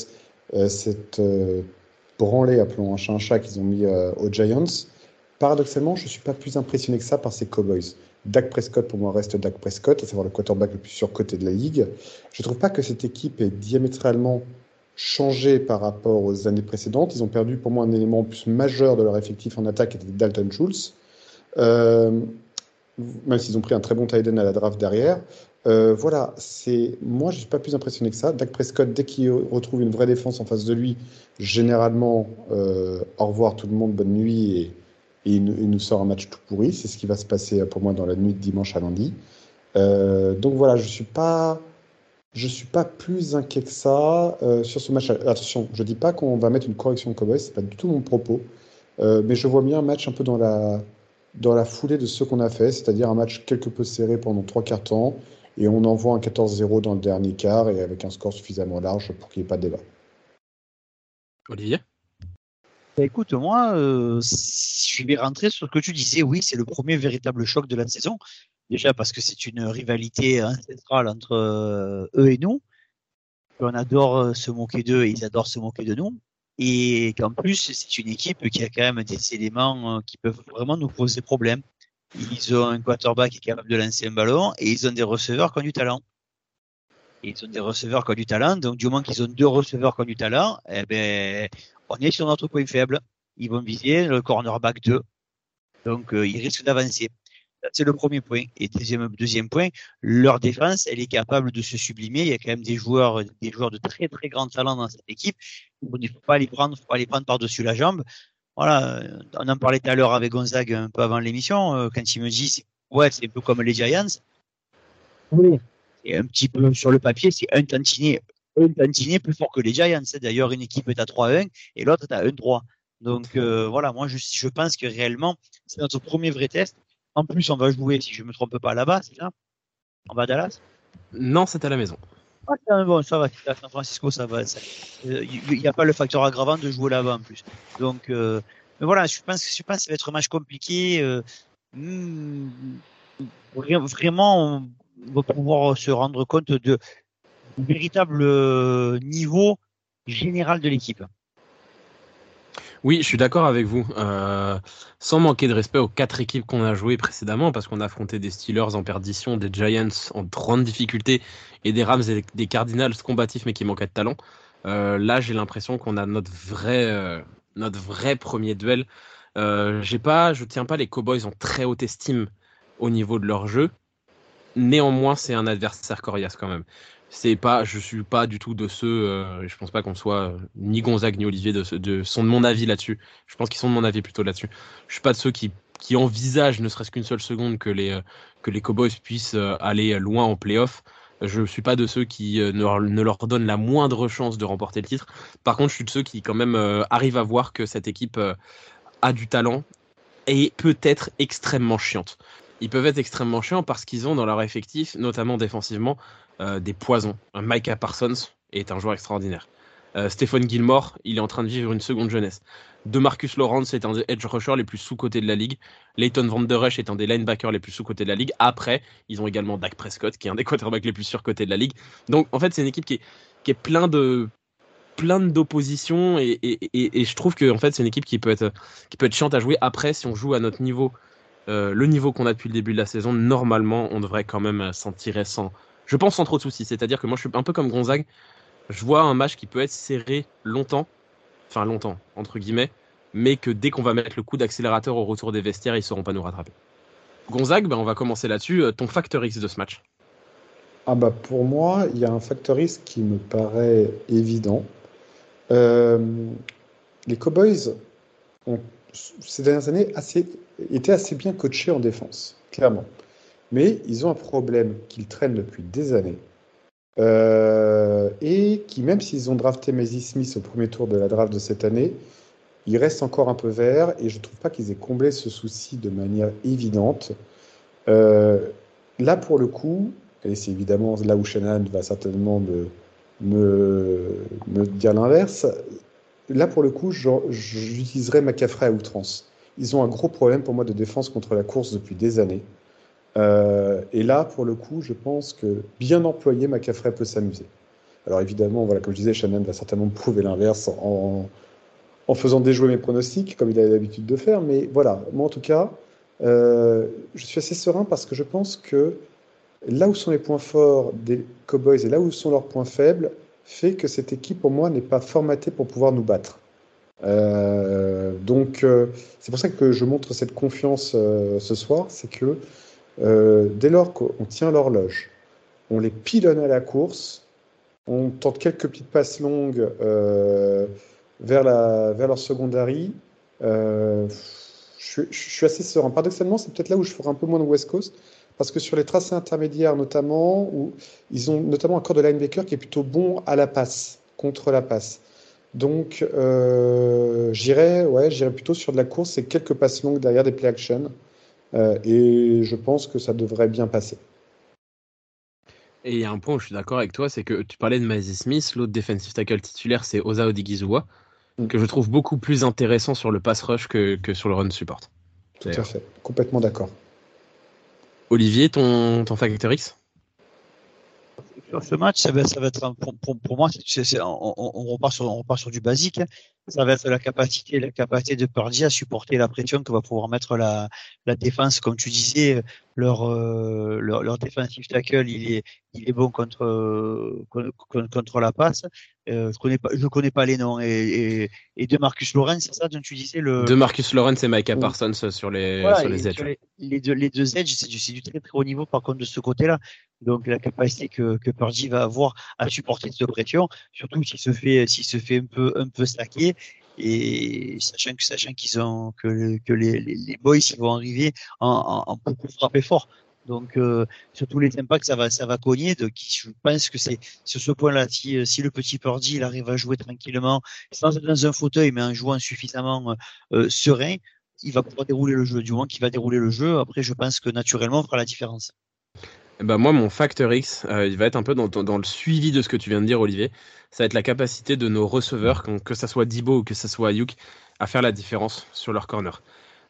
euh, cette euh, branlée, appelons un chat un chat, qu'ils ont mis aux Giants, paradoxalement, je ne suis pas plus impressionné que ça par ces Cowboys. Dak Prescott, pour moi, reste Dak Prescott, à savoir le quarterback le plus surcoté de la ligue. Je ne trouve pas que cette équipe ait diamétralement changé par rapport aux années précédentes. Ils ont perdu, pour moi, un élément plus majeur de leur effectif en attaque, qui était Dalton Schultz. Euh, même s'ils ont pris un très bon tight à la draft derrière. Euh, voilà, c'est moi je suis pas plus impressionné que ça. Dak Prescott, dès qu'il retrouve une vraie défense en face de lui, généralement, euh, au revoir tout le monde, bonne nuit il, nous sort un match tout pourri. C'est ce qui va se passer pour moi dans la nuit de dimanche à lundi. Euh, donc voilà, je suis suis pas plus inquiet que ça euh, sur ce match. Attention, je dis pas qu'on va mettre une correction de Cowboys, c'est pas du tout mon propos. Euh, mais je vois bien un match un peu dans la, dans la foulée de ce qu'on a fait, c'est-à-dire un match quelque peu serré pendant trois quarts temps, et on envoie un 14-0 dans le dernier quart et avec un score suffisamment large pour qu'il n'y ait pas de débat. Olivier? Bah, écoute, moi, euh, je vais rentrer sur ce que tu disais. Oui, c'est le premier véritable choc de la saison. Déjà parce que c'est une rivalité ancestrale entre euh, eux et nous. On adore euh, se moquer d'eux et ils adorent se moquer de nous. Et qu'en plus, c'est une équipe qui a quand même des éléments qui peuvent vraiment nous poser problème. Ils ont un quarterback qui est capable de lancer un ballon et ils ont des receveurs qui ont du talent. ils ont des receveurs qui ont du talent. Donc, du moment qu'ils ont deux receveurs qui ont du talent, eh ben, on est sur notre point faible. Ils vont viser le cornerback 2. Donc, euh, ils risquent d'avancer. C'est le premier point. Et deuxième, deuxième point, leur défense, elle est capable de se sublimer. Il y a quand même des joueurs, des joueurs de très, très grand talent dans cette équipe. Il ne faut pas les prendre, faut pas les prendre par-dessus la jambe. Voilà. On en parlait tout à l'heure avec Gonzague un peu avant l'émission, euh, quand il me dit, ouais, c'est un peu comme les Giants. Oui. C'est un petit peu sur le papier, c'est un tantinet un tantinet plus fort que les Giants. D'ailleurs, une équipe est à 3-1 et l'autre est à 1-3. Donc euh, voilà, moi je, je, pense que réellement, c'est notre premier vrai test. En plus, on va jouer, si je ne me trompe pas, là-bas, c'est ça? On va à Dallas? Non, c'est à la maison. Ah, bon, ça va. À San Francisco, ça va. Il n'y a pas le facteur aggravant de jouer là-bas en plus. Donc, euh, mais voilà, je pense, je pense que ça va être un match compliqué. Euh, hmm, vraiment, on va pouvoir se rendre compte de véritable euh, niveau général de l'équipe. Oui, je suis d'accord avec vous. Euh, sans manquer de respect aux quatre équipes qu'on a jouées précédemment, parce qu'on a affronté des Steelers en perdition, des Giants en grande difficulté, et des Rams et des Cardinals combatifs mais qui manquaient de talent. Euh, là, j'ai l'impression qu'on a notre vrai, notre vrai premier duel. j'ai pas, je tiens pas les Cowboys en très haute estime au niveau de leur jeu. Néanmoins, c'est un adversaire coriace quand même c'est pas, je suis pas du tout de ceux, euh, je pense pas qu'on soit euh, ni Gonzague ni Olivier de, de sont de mon avis là-dessus. Je pense qu'ils sont de mon avis plutôt là-dessus. Je suis pas de ceux qui, qui envisagent, ne serait-ce qu'une seule seconde, que les, euh, que les Cowboys puissent aller loin en playoff. Je suis pas de ceux qui ne, ne leur donnent la moindre chance de remporter le titre. Par contre, je suis de ceux qui quand même arrivent à voir que cette équipe a du talent et peut être extrêmement chiante. Ils peuvent être extrêmement chiants parce qu'ils ont dans leur effectif, notamment défensivement, euh, des poisons. Micah Parsons est un joueur extraordinaire. Euh, Stephen Gilmore, il est en train de vivre une seconde jeunesse. De Marcus Lawrence est un des edge rushers les plus sous-cotés de la ligue. Leighton Van Der Esch est un des linebackers les plus sous-cotés de la ligue. Après, ils ont également Dak Prescott, qui est un des quarterbacks les plus surcotés de la ligue. Donc, en fait, c'est une équipe qui est, qui est plein de plein d'opposition et, et, et, je trouve que en fait c'est une équipe qui peut être qui peut être chiante à jouer après si on joue à notre niveau euh, le niveau qu'on a depuis le début de la saison normalement on devrait quand même s'en tirer sans je pense sans trop de soucis. C'est-à-dire que moi, je suis un peu comme Gonzague. Je vois un match qui peut être serré longtemps, enfin longtemps, entre guillemets, mais que dès qu'on va mettre le coup d'accélérateur au retour des vestiaires, ils ne sauront pas nous rattraper. Gonzague, ben, on va commencer là-dessus. Euh, ton facteur X de ce match ah bah Pour moi, il y a un facteur X qui me paraît évident. Euh, les Cowboys ont, ces dernières années, assez, été assez bien coachés en défense, clairement. Mais ils ont un problème qu'ils traînent depuis des années. Euh, et qui, même s'ils ont drafté Maisie Smith au premier tour de la draft de cette année, ils restent encore un peu verts et je ne trouve pas qu'ils aient comblé ce souci de manière évidente. Euh, là, pour le coup, et c'est évidemment là où Shannon va certainement me, dire l'inverse, là, pour le coup, j'utiliserai McCaffrey à outrance. Ils ont un gros problème pour moi de défense contre la course depuis des années. Euh, et là, pour le coup, je pense que bien employé, McCaffrey peut s'amuser. Alors évidemment, voilà, comme je disais, Shannon va certainement prouver l'inverse en, en, faisant déjouer mes pronostics, comme il a l'habitude de faire. Mais voilà, moi en tout cas, euh, je suis assez serein parce que je pense que là où sont les points forts des Cowboys et là où sont leurs points faibles, fait que cette équipe, pour moi, n'est pas formatée pour pouvoir nous battre. Euh, donc, c'est pour ça que je montre cette confiance ce soir, c'est que euh, dès lors qu'on tient l'horloge, on les pilonne à la course, on tente quelques petites passes longues euh, vers, la, vers leur secondary. Euh, je, suis assez serein. Paradoxalement, c'est peut-être là où je ferai un peu moins de West Coast, parce que sur les tracés intermédiaires notamment, où ils ont notamment un corps de linebacker qui est plutôt bon à la passe, contre la passe. Donc, j'irai ouais, plutôt sur de la course et quelques passes longues derrière des play action. Euh, et je pense que ça devrait bien passer. Et il y a un point où je suis d'accord avec toi, c'est que tu parlais de Maisie Smith, l'autre defensive tackle titulaire, c'est Oza Odigizua, mm. que je trouve beaucoup plus intéressant sur le pass rush que, que sur le run support. Tout à fait, complètement d'accord. Olivier, ton, ton facteur X? Sur ce match, ça va, ça va être pour, pour, pour moi, on, on, repart sur, on repart sur du basique. Ça va être la capacité, la capacité de Purdy à supporter la pression que va pouvoir mettre la, la défense. Comme tu disais, leur, euh, leur, leur defensive tackle, il est, il est bon contre, contre, la passe. Euh, je connais pas, je connais pas les noms. Et, et, de Marcus Lawrence, c'est ça dont tu disais le. De Marcus Lawrence et Micah Parsons sur les, sur les edges. les, deux, les deux edges, c'est du, du, très très haut niveau par contre de ce côté-là. Donc la capacité que, que Purdy va avoir à supporter cette pression, surtout s'il se fait, s'il se fait un peu, un peu stacker. Et sachant que sachant qu'ils ont que, que les, les, les boys vont arriver en, en, en beaucoup frapper fort. Donc euh, sur tous les impacts, ça va, ça va cogner. Donc je pense que c'est sur ce point-là, si, euh, si le petit Purdy il arrive à jouer tranquillement, sans être dans un fauteuil, mais en jouant suffisamment euh, serein, il va pouvoir dérouler le jeu. Du moins qu'il va dérouler le jeu, après je pense que naturellement on fera la différence. Bah moi, mon facteur X, euh, il va être un peu dans, le suivi de ce que tu viens de dire, Olivier. Ça va être la capacité de nos receveurs, que, ce soit Dibo ou que ce soit Ayuk, à faire la différence sur leur corner.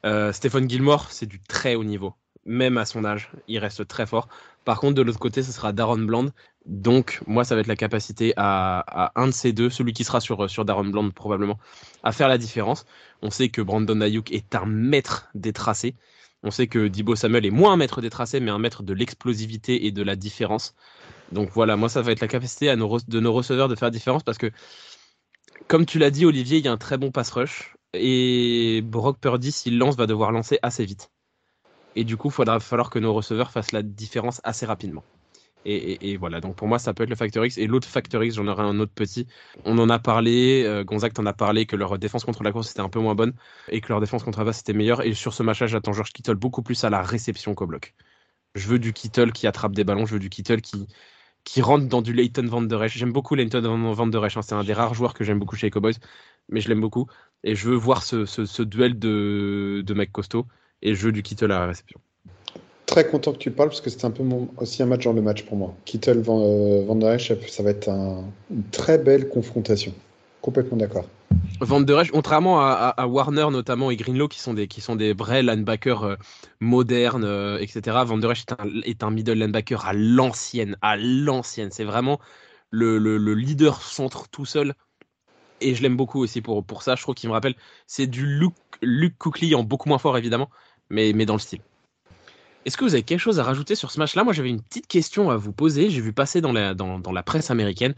Euh, Stéphane Gilmore, c'est du très haut niveau. Même à son âge, il reste très fort. Par contre, de l'autre côté, ce sera Darren Bland. Donc, moi, ça va être la capacité à, un de ces deux, celui qui sera sur, sur Darren Bland probablement, à faire la différence. On sait que Brandon Ayuk est un maître des tracés. On sait que Dibo Samuel est moins un maître des tracés, mais un maître de l'explosivité et de la différence. Donc voilà, moi, ça va être la capacité de nos receveurs de faire différence parce que, comme tu l'as dit, Olivier, il y a un très bon pass rush. Et Brock Purdy, s'il lance, va devoir lancer assez vite. Et du coup, il faudra falloir que nos receveurs fassent la différence assez rapidement. Et, voilà, donc pour moi, ça peut être le facteur X. Et l'autre facteur X, j'en aurai un autre petit. On en a parlé, euh, Gonzague t'en a parlé, que leur défense contre la course était un peu moins bonne et que leur défense contre la base était meilleure. Et sur ce match-là, j'attends George Kittle beaucoup plus à la réception qu'au bloc. Je veux du Kittle qui attrape des ballons, je veux du Kittle qui, qui rentre dans du Leighton Van Der Esch. J'aime beaucoup Leighton Van Der Esch, hein. c'est un des rares joueurs que j'aime beaucoup chez les Cowboys, mais je l'aime beaucoup. Et je veux voir ce, ce, duel de, de mecs costauds et je veux du Kittle à la réception très content que tu parles parce que c'était un peu aussi un match dans le match pour moi. Kittel Van, euh, Van Der Esch, ça va être une très belle confrontation. Complètement d'accord. Van Der Esch, contrairement à, Warner notamment et Greenlow qui sont des, qui sont des vrais linebackers euh, modernes, euh, etc. Van Der Esch est un, est un middle linebacker à l'ancienne, à l'ancienne. C'est vraiment le, le, leader centre tout seul. Et je l'aime beaucoup aussi pour, pour ça. Je trouve qu'il me rappelle, c'est du Luke, Luke en beaucoup moins fort évidemment, mais, mais dans le style. Est-ce que vous avez quelque chose à rajouter sur ce match-là? Moi, j'avais une petite question à vous poser. J'ai vu passer dans la, presse américaine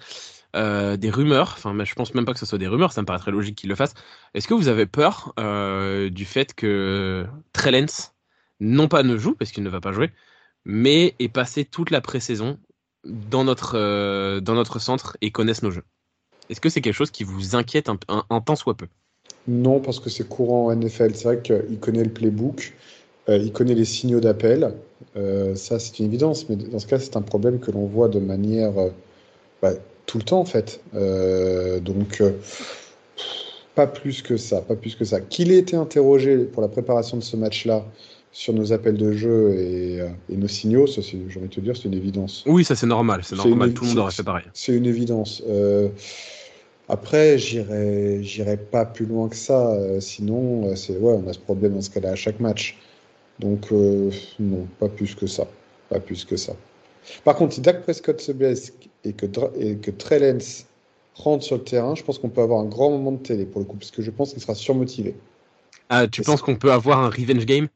euh, des rumeurs. Enfin, je pense même pas que ce soit des rumeurs. Ça me paraît très logique qu'ils le fassent. Est-ce que vous avez peur euh, du fait que Trellens, non pas ne joue, parce qu'il ne va pas jouer, mais est passé toute la pré-saison dans notre, euh, dans notre centre et connaisse nos jeux? Est-ce que c'est quelque chose qui vous inquiète un, un, un temps soit peu? Non, parce que c'est courant en NFL. C'est vrai qu'il connaît le playbook. Euh, il connaît les signaux d'appel. Euh, ça, c'est une évidence, mais dans ce cas, c'est un problème que l'on voit de manière euh, bah, tout le temps, en fait. donc, pas plus que ça, pas plus que ça. Qu'il ait été interrogé pour la préparation de ce match-là sur nos appels de jeu et, nos signaux, ça, j'ai envie de te dire, c'est une évidence. Oui, ça c'est normal, c'est normal, tout le monde aurait fait pareil. C'est une évidence. après, j'irai, j'irai pas plus loin que ça. sinon, c'est ouais, on a ce problème dans ce cas-là à chaque match. Donc, euh, non, pas plus que ça. Pas plus que ça. Par contre, si Dak Prescott se blesse et que, et que Trellens rentre sur le terrain, je pense qu'on peut avoir un grand moment de télé pour le coup, parce que je pense qu'il sera surmotivé. Ah, tu penses qu'on peut avoir un revenge game?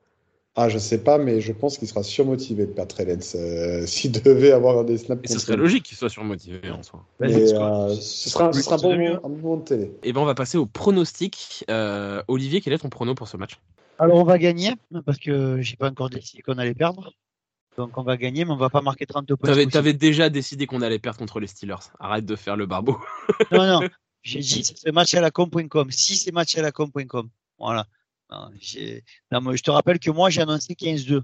Ah, je sais pas, mais je pense qu'il sera surmotivé, Pat Trellens, euh, [LAUGHS] s'il devait avoir des snaps. Et ce serait logique qu'il soit surmotivé en soi. Euh, ce sera, un, bon, moment de télé. Et eh ben, on va passer au pronostic. Olivier, quel est ton prono pour ce match? Alors on va gagner parce que j'ai pas encore décidé qu'on allait perdre. Donc on va gagner, mais on va pas marquer 32 points. Tu avais déjà décidé qu'on allait perdre contre les Steelers. Arrête de faire le barbeau. [LAUGHS] non, non. [LAUGHS] J'ai dit c'est match à la com.com. Si c'est match à la com.com. Voilà. je te rappelle que moi j'ai annoncé 15-2.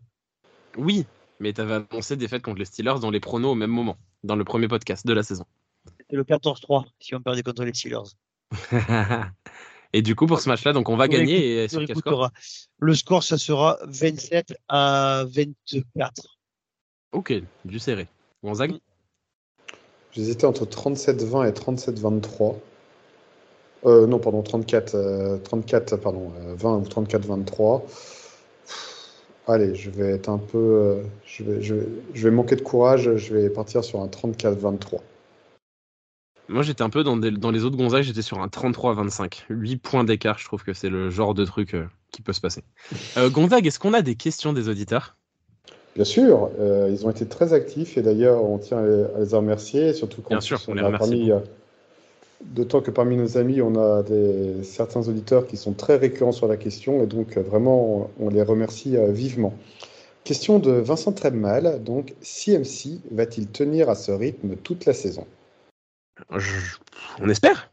Oui, mais tu avais annoncé des fêtes contre les Steelers dans les pronos au même moment, dans le premier podcast de la saison. C'était le 14-3 si on perdait contre les Steelers. [LAUGHS] Et du coup, pour ce match-là, donc on va gagner. Le score, ça sera 27 à 24. Ok, du serré. Gonzague J'hésitais entre 37-20 et 37-23. Euh, non, pardon, 34, 34 euh, pardon, 20 euh, ou 34-23. Allez, je vais être un peu. je, vais, je, vais manquer de courage. Je vais partir sur un 34-23. Moi, j'étais un peu dans, les autres Gonzague, j'étais sur un 33-25. 8 points d'écart, je trouve que c'est le genre de truc euh, qui peut se passer. [LAUGHS] Euh, Gonzague, est-ce qu'on a des questions des auditeurs? Bien sûr, euh, ils ont été très actifs et d'ailleurs, on tient à les remercier, surtout quand Bien sûr, on les remercie. D'autant que parmi nos amis, on a des, certains auditeurs qui sont très récurrents sur la question et donc vraiment, on, les remercie vivement. Question de Vincent Trebmal, donc CMC va-t-il tenir à ce rythme toute la saison? On espère.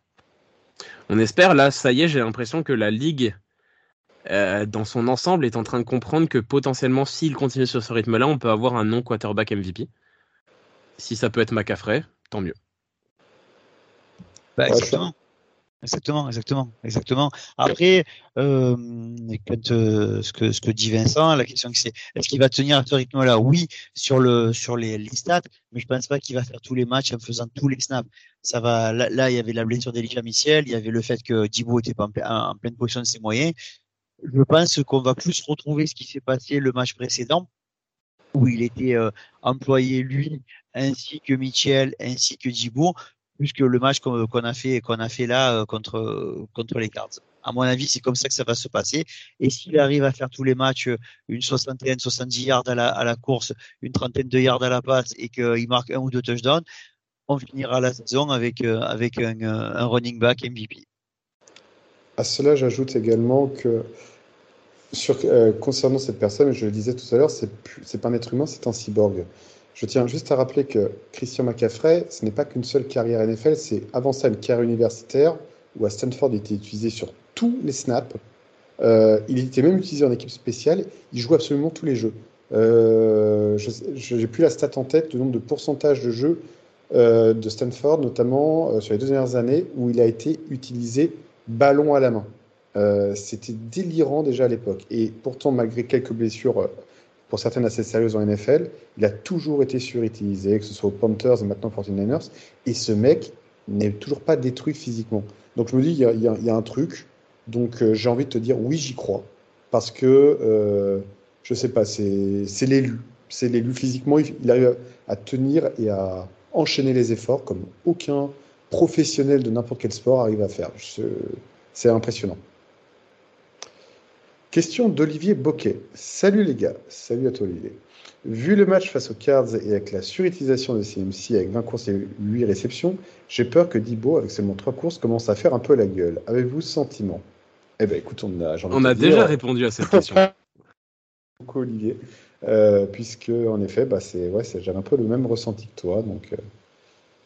On espère. Là, ça y est, j'ai l'impression que la ligue, euh, dans son ensemble, est en train de comprendre que potentiellement, s'il continue sur ce rythme-là, on peut avoir un non quarterback MVP. Si ça peut être McCaffrey, tant mieux. Bah, exactement. Exactement, exactement, exactement. Après, euh, quand, euh, ce que ce que dit Vincent, la question c'est est-ce qu'il va tenir à ce rythme-là? Oui, sur le sur les, les stats, mais je pense pas qu'il va faire tous les matchs en faisant tous les snaps. Ça va. Là, il y avait la blessure d'Elijah Michel, il y avait le fait que Dibo était pas en, pleine position de ses moyens. Je pense qu'on va plus retrouver ce qui s'est passé le match précédent, où il était euh, employé lui ainsi que Michel ainsi que Dibo plus que le match qu'on a fait qu'on a fait là euh, contre contre les Cards. À mon avis, c'est comme ça que ça va se passer. Et s'il arrive à faire tous les matchs euh, une soixantaine, 70 yards à la, à la course, une trentaine de yards à la passe et qu'il marque un ou deux touchdowns, on finira la saison avec euh, avec un, un running back MVP. À cela, j'ajoute également que concernant cette personne, je le disais tout à l'heure, c'est pas un être humain, c'est un cyborg. Je tiens juste à rappeler que Christian McCaffrey, ce n'est pas qu'une seule carrière NFL, c'est avant ça une carrière universitaire où à Stanford il était utilisé sur tous les snaps. Euh, il était même utilisé en équipe spéciale. Il joue absolument tous les jeux. Euh, je n'ai plus la stat en tête, le nombre de pourcentage de jeux euh, de Stanford, notamment sur les deux dernières années, où il a été utilisé ballon à la main. C'était délirant déjà à l'époque. Et pourtant, malgré quelques blessures pour certaines assez sérieuses en NFL. Il a toujours été surutilisé, que ce soit aux Panthers et maintenant 49ers. Et ce mec n'est toujours pas détruit physiquement. Donc je me dis, il y a, un truc. Donc euh, j'ai envie de te dire, oui, j'y crois. Parce que, euh, je sais pas, c'est l'élu. C'est l'élu physiquement. Il arrive à tenir et à enchaîner les efforts comme aucun professionnel de n'importe quel sport arrive à faire. C'est impressionnant. Question d'Olivier Boquet. Salut les gars, salut à toi Olivier. Vu le match face aux Cards et avec la surutilisation de CMC avec 20 courses et 8 réceptions, j'ai peur que Dibo, avec seulement 3 courses, commence à faire un peu la gueule. Avez-vous ce sentiment? Eh bien écoute, on a, on a déjà répondu à cette question. [LAUGHS] Beaucoup Olivier, euh, puisque en effet, bah, c'est, ouais, j'avais un peu le même ressenti que toi. Donc, euh,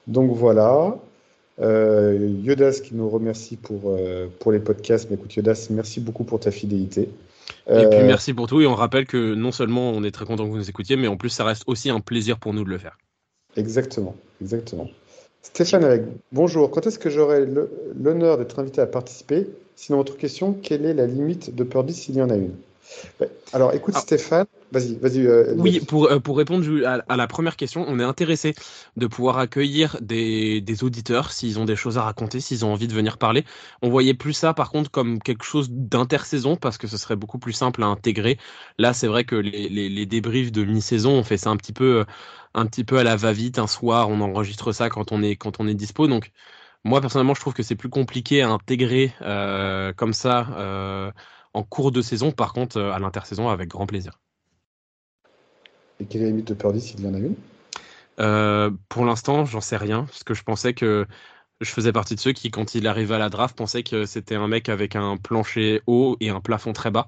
donc voilà. Euh, Yodas qui nous remercie pour, euh, pour les podcasts. Mais écoute, Yodas, merci beaucoup pour ta fidélité. Et puis euh, merci pour tout. Et on rappelle que non seulement on est très content que vous nous écoutiez, mais en plus, ça reste aussi un plaisir pour nous de le faire. Exactement, exactement. Stéphane avec bonjour. Quand est-ce que j'aurai l'honneur d'être invité à participer? Sinon, autre question, quelle est la limite de Purdy s'il y en a une? Alors, écoute, ah. Stéphane, Vas-y, vas-y. Euh, oui, pour, euh, pour répondre à, la première question, on est intéressé de pouvoir accueillir des, des auditeurs s'ils ont des choses à raconter, s'ils ont envie de venir parler. On voyait plus ça, par contre, comme quelque chose d'intersaison parce que ce serait beaucoup plus simple à intégrer. Là, c'est vrai que les, les, débriefs de mi-saison, on fait ça un petit peu, un petit peu à la va-vite. Un soir, on enregistre ça quand on est, quand on est dispo. Donc, moi, personnellement, je trouve que c'est plus compliqué à intégrer euh, comme ça euh, en cours de saison. Par contre, à l'intersaison, avec grand plaisir. Et quelle est la limite de Purdy s'il y en a une? Euh, Pour l'instant, j'en sais rien, parce que je pensais que je faisais partie de ceux qui, quand il arrivait à la draft, pensaient que c'était un mec avec un plancher haut et un plafond très bas.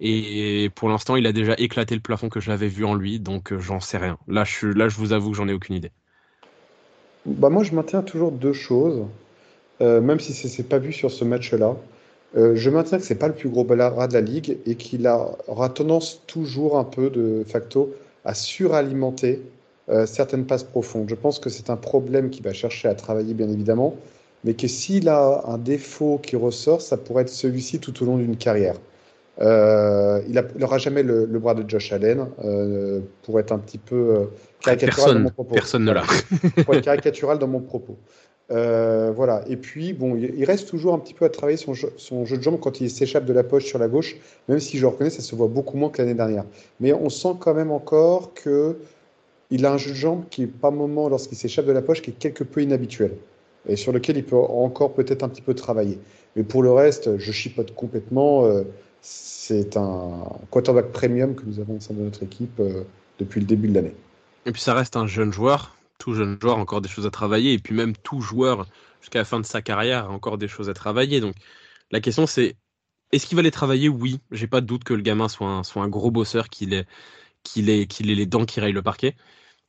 Et pour l'instant, il a déjà éclaté le plafond que j'avais vu en lui, donc euh, j'en sais rien. Là je, là, je vous avoue que j'en ai aucune idée. Bah moi, je maintiens toujours deux choses, euh, même si ce n'est pas vu sur ce match-là. je maintiens que c'est pas le plus gros rat de la ligue et qu'il aura tendance toujours un peu de facto à suralimenter euh, certaines passes profondes. Je pense que c'est un problème qu'il va chercher à travailler, bien évidemment, mais que s'il a un défaut qui ressort, ça pourrait être celui-ci tout au long d'une carrière. Euh, il n'aura jamais le, bras de Josh Allen euh, pour être un petit peu caricatural dans mon propos. Personne ne l'a. pour être caricatural dans mon propos. Euh, voilà. Et puis, bon, il reste toujours un petit peu à travailler son jeu, son jeu de jambes quand il s'échappe de la poche sur la gauche, même si je reconnais, ça se voit beaucoup moins que l'année dernière. Mais on sent quand même encore que il a un jeu de jambes qui est par moment, lorsqu'il s'échappe de la poche, qui est quelque peu inhabituel et sur lequel il peut encore peut-être un petit peu travailler. Mais pour le reste, je chipote complètement. Euh, c'est un quarterback premium que nous avons au sein de notre équipe euh, depuis le début de l'année. Et puis ça reste un jeune joueur tout jeune joueur encore des choses à travailler, et puis même tout joueur jusqu'à la fin de sa carrière encore des choses à travailler. Donc la question c'est est-ce qu'il va les travailler? Oui, j'ai pas de doute que le gamin soit un, gros bosseur, qu'il ait, les dents qui rayent le parquet.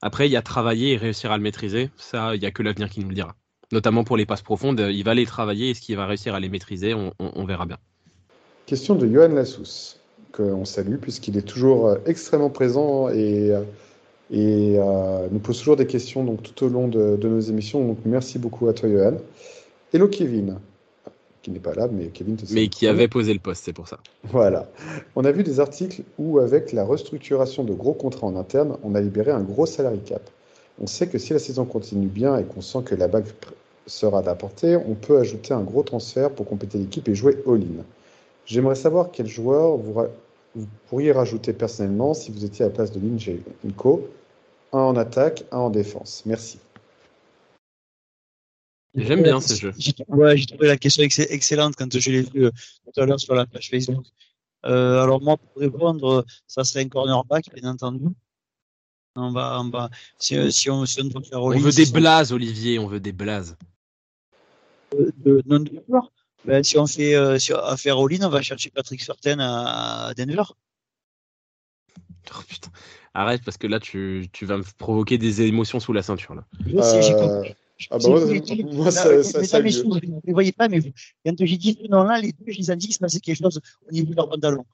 Après, il y a travailler et réussir à le maîtriser. Ça, il y a que l'avenir qui nous le dira. Notamment pour les passes profondes, il va les travailler. Est-ce qu'il va réussir à les maîtriser? On, verra bien. Question de Johan Lassous, qu'on salue, puisqu'il est toujours euh, extrêmement présent et euh, et euh, nous pose toujours des questions donc, tout au long de, nos émissions. Donc merci beaucoup à toi, Johan. Hello Kevin. qui n'est pas là, mais Kevin te Mais qui avait posé le poste, c'est pour ça. Voilà. On a vu des articles où, avec la restructuration de gros contrats en interne, on a libéré un gros salary cap. On sait que si la saison continue bien et qu'on sent que la bague sera d'apporter, on peut ajouter un gros transfert pour compléter l'équipe et jouer all-in. J'aimerais savoir quel joueur vous, vous, pourriez rajouter personnellement si vous étiez à la place de Lynch et Nico. Un en attaque, un en défense. Merci. J'aime bien ce jeu. Ouais, j'ai trouvé la question excellente quand je l'ai vu euh, tout à l'heure sur la page Facebook. Euh, alors moi, pour répondre, ça serait un cornerback, bien entendu. On va, on va, si, si, on, si on doit faire On veut des blazes, Olivier, on veut des blazes. De, de, non de ben, si on fait euh, si à faire all on va chercher Patrick Surtain à Denver. Oh, putain. Arrête parce que là tu, tu, vas me provoquer des émotions sous la ceinture là. Euh... Ah bah ouais, moi, ça, ça, ça, vous ne voyez pas, mais quand j'ai dit ce nom-là, les deux, je les ai dit qu'il se passait quelque chose au niveau de leur pantalon.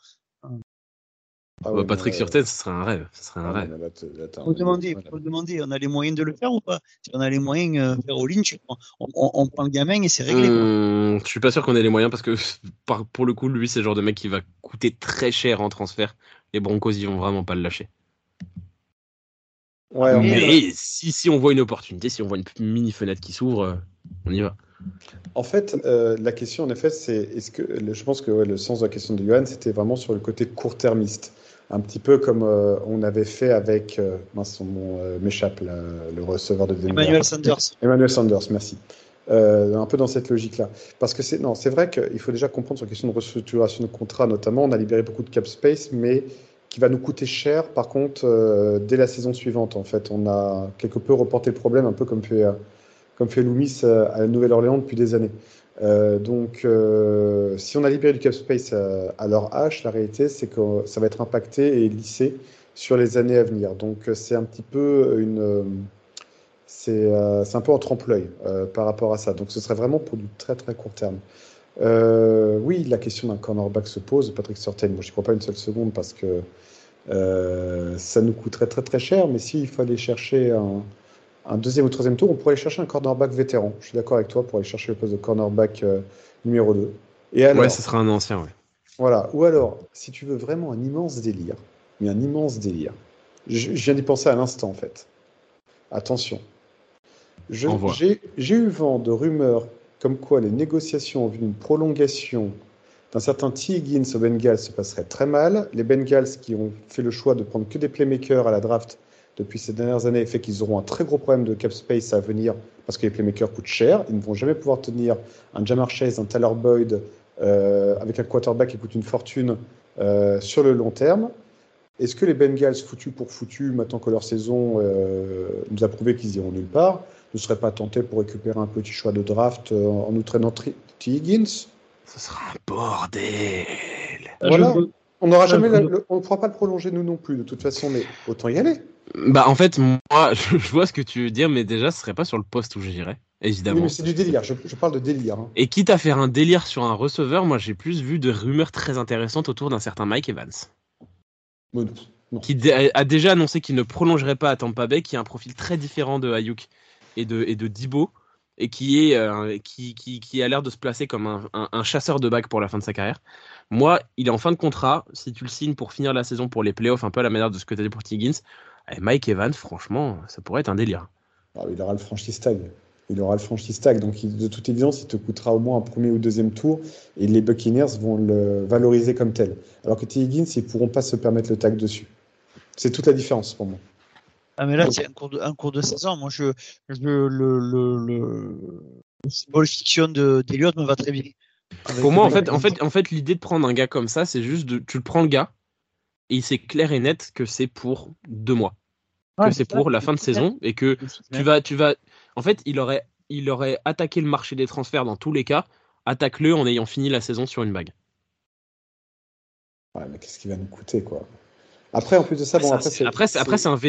Ah ouais, Patrick sur tête, ce serait un rêve. Ce serait un ah rêve. Il faut demander, faut demander, on a les moyens de le faire ou pas? Si on a les moyens euh, faire all-in, on, on, on, prend le gamin et c'est réglé. Hum, je suis pas sûr qu'on ait les moyens parce que pour le coup, lui, c'est le genre de mec qui va coûter très cher en transfert. Les Broncos, ils vont vraiment pas le lâcher. Ouais, mais si, si on voit une opportunité, si on voit une mini fenêtre qui s'ouvre, euh, on y va. En fait, euh, la question, en effet, c'est est-ce que je pense que ouais, le sens de la question de Johan, c'était vraiment sur le côté court-termiste, un petit peu comme euh, on avait fait avec, euh, mince, euh, m'échappe, le receveur de Denver. Emmanuel Sanders. Emmanuel Sanders, merci. Euh, un peu dans cette logique-là. Parce que c'est non, c'est vrai qu'il faut déjà comprendre sur la question de restructuration de contrat, notamment, on a libéré beaucoup de cap space, mais qui va nous coûter cher, par contre, dès la saison suivante. En fait, on a quelque peu reporté le problème, un peu comme fait, comme fait Loomis à la Nouvelle-Orléans depuis des années. Euh, donc, euh, si on a libéré du cap space à, à leur H, la réalité, c'est que ça va être impacté et lissé sur les années à venir. Donc, c'est un petit peu une. c'est un peu en trompe-l'œil par rapport à ça. Donc, ce serait vraiment pour du très très court terme. Euh, oui, la question d'un cornerback se pose. Patrick Surtain, moi, je n'y crois pas une seule seconde parce que euh, ça nous coûterait très très cher. Mais s'il fallait chercher un, un, deuxième ou troisième tour, on pourrait aller chercher un cornerback vétéran. Je suis d'accord avec toi pour aller chercher le poste de cornerback euh, numéro 2. Et alors, ouais, ce sera un ancien, ouais. Voilà. Ou alors, si tu veux vraiment un immense délire, mais un immense délire, je, je viens d'y penser à l'instant en fait. Attention. J'ai eu vent de rumeurs comme quoi les négociations en vue d'une prolongation d'un certain T. Higgins aux Bengals se passeraient très mal. Les Bengals qui ont fait le choix de prendre que des playmakers à la draft depuis ces dernières années fait qu'ils auront un très gros problème de cap space à venir parce que les playmakers coûtent cher. Ils ne vont jamais pouvoir tenir un Jamar Chase, un Tyler Boyd euh, avec un quarterback qui coûte une fortune euh, sur le long terme. Est-ce que les Bengals, foutus pour foutus, maintenant que leur saison euh, nous a prouvé qu'ils iront nulle part, ne serait pas tenté pour récupérer un petit choix de draft euh, en entraînant T. Higgins? Ce sera un bordel. Voilà. On n'aura jamais, on ne pourra pas le prolonger nous non plus de toute façon, mais autant y aller. Bah en fait, moi, [LAUGHS] je vois ce que tu veux dire, mais déjà, ce serait pas sur le poste où j'irais, évidemment. Oui, mais c'est du délire. Je, je, parle de délire. Hein. Et quitte à faire un délire sur un receveur, moi, j'ai plus vu de rumeurs très intéressantes autour d'un certain Mike Evans. Bon, qui a déjà annoncé qu'il ne prolongerait pas à Tampa Bay, qui a un profil très différent de Ayuk et de, et de Dibo, et qui, est, euh, qui, qui, qui, a l'air de se placer comme un, un, un chasseur de bagues pour la fin de sa carrière. Moi, il est en fin de contrat. Si tu le signes pour finir la saison pour les playoffs, un peu à la manière de ce que tu as dit pour Tiggins, et Mike Evans, franchement, ça pourrait être un délire. Ah, il aura le franchise tag. Il aura le franchise tag. Donc, il, de toute évidence, il te coûtera au moins un premier ou deuxième tour. Et les Buccaneers vont le valoriser comme tel. Alors que T. Higgins, ils ne pourront pas se permettre le tag dessus. C'est toute la différence pour moi. Ah mais là c'est un cours de un cours de saison. Moi je, je le le le, le symbole fiction de d'Eliott me va très bien. Pour moi en fait en fait en fait l'idée de prendre un gars comme ça c'est juste de tu le prends le gars et c'est clair et net que c'est pour deux mois. Ouais, que c'est pour la fin de saison et que tu vas tu vas en fait il aurait il aurait attaqué le marché des transferts dans tous les cas. Attaque-le en ayant fini la saison sur une bague. Ouais, mais qu'est-ce qui va nous coûter, quoi? Après, en plus de ça, bon, après, c'est. Après, c'est un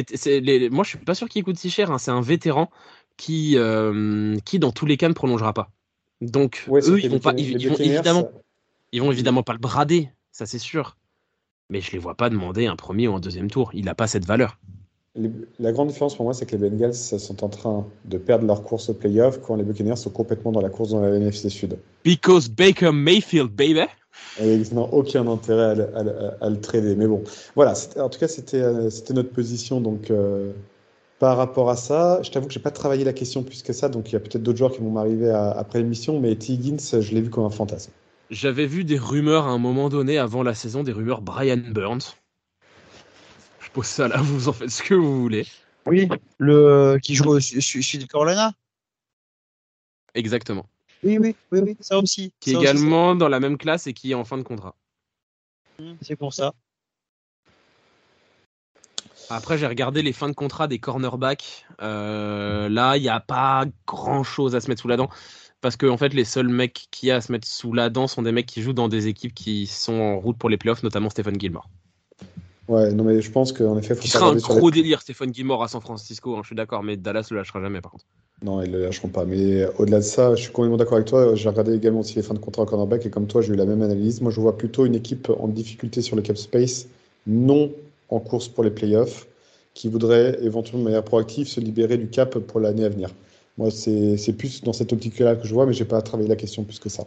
les... Moi, je suis pas sûr qu'il coûte si cher. Hein. C'est un vétéran qui, euh, qui, dans tous les cas, ne prolongera pas. Donc, ouais, eux, ils vont, pas, ils, ils vont évidemment, ça... ils vont évidemment pas le brader, ça c'est sûr. Mais je les vois pas demander un premier ou un deuxième tour. Il n'a pas cette valeur. la grande différence pour moi, c'est que les Bengals sont en train de perdre leur course au playoff quand les Buccaneers sont complètement dans la course dans la NFC Sud. Because Baker Mayfield, baby. Et ils n'ont aucun intérêt à, le trader. Mais bon, voilà. En tout cas, c'était notre position. Donc, euh, par rapport à ça, je t'avoue que j'ai pas travaillé la question plus que ça. Donc, il y a peut-être d'autres joueurs qui vont m'arriver après l'émission. Mais T. Higgins, je l'ai vu comme un fantasme. J'avais vu des rumeurs à un moment donné avant la saison, des rumeurs Brian Burns pose ça là, [LAUGHS] vous en faites ce que vous voulez. Oui, le qui joue de Carolina. Exactement. Oui, oui, oui, oui, ça aussi. Qui est également dans la même classe et qui est en fin de contrat. Mmh, c'est pour ça. Après, j'ai regardé les fins de contrat des cornerbacks. Euh, là, il n'y a pas grand chose à se mettre sous la dent. Parce que, en fait, les seuls mecs qui a à se mettre sous la dent sont des mecs qui jouent dans des équipes qui sont en route pour les playoffs, notamment Stephen Gilmore. Ouais, non, mais je pense qu'en effet, faut Il sera un gros délire, Stéphane Gilmore à San Francisco, hein, je suis d'accord, mais Dallas le lâchera jamais par contre. Non, ils le lâcheront pas. Mais au-delà de ça, je suis complètement d'accord avec toi. J'ai regardé également aussi les fins de contrat au cornerback et comme toi, j'ai eu la même analyse. Moi, je vois plutôt une équipe en difficulté sur le cap space, non en course pour les playoffs, qui voudrait éventuellement de manière proactive se libérer du cap pour l'année à venir. Moi, c'est plus dans cette optique-là que je vois, mais j'ai pas travaillé la question plus que ça.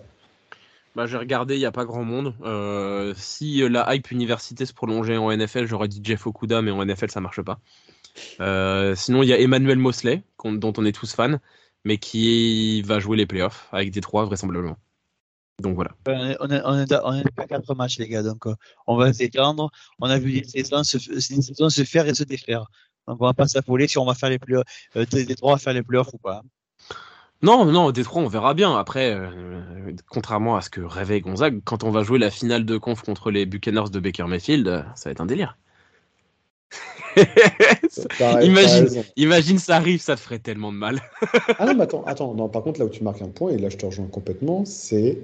Bah, j'ai regardé, il n'y a pas grand monde. Euh, si euh, la hype université se prolongeait en NFL, j'aurais dit Jeff Okuda, mais en NFL, ça marche pas. Euh, sinon, il y a Emmanuel Mosley, dont on est tous fans, mais qui va jouer les playoffs avec des trois vraisemblablement. Donc voilà. On est, pas quatre matchs, les gars, donc on va s'étendre. On a vu des saisons, se, se faire et se défaire. Donc on va pas s'affoler si on va faire les playoffs, des trois à faire les playoffs ou pas. Non, non, Détroit, on verra bien. Après, euh, contrairement à ce que rêvait Gonzague, quand on va jouer la finale de conf contre les Buccaneers de Baker Mayfield, euh, ça va être un délire. [LAUGHS] imagine, imagine ça arrive, ça te ferait tellement de mal. ah non, mais attends, attends, non, par contre, là où tu marques un point, et là je te rejoins complètement, c'est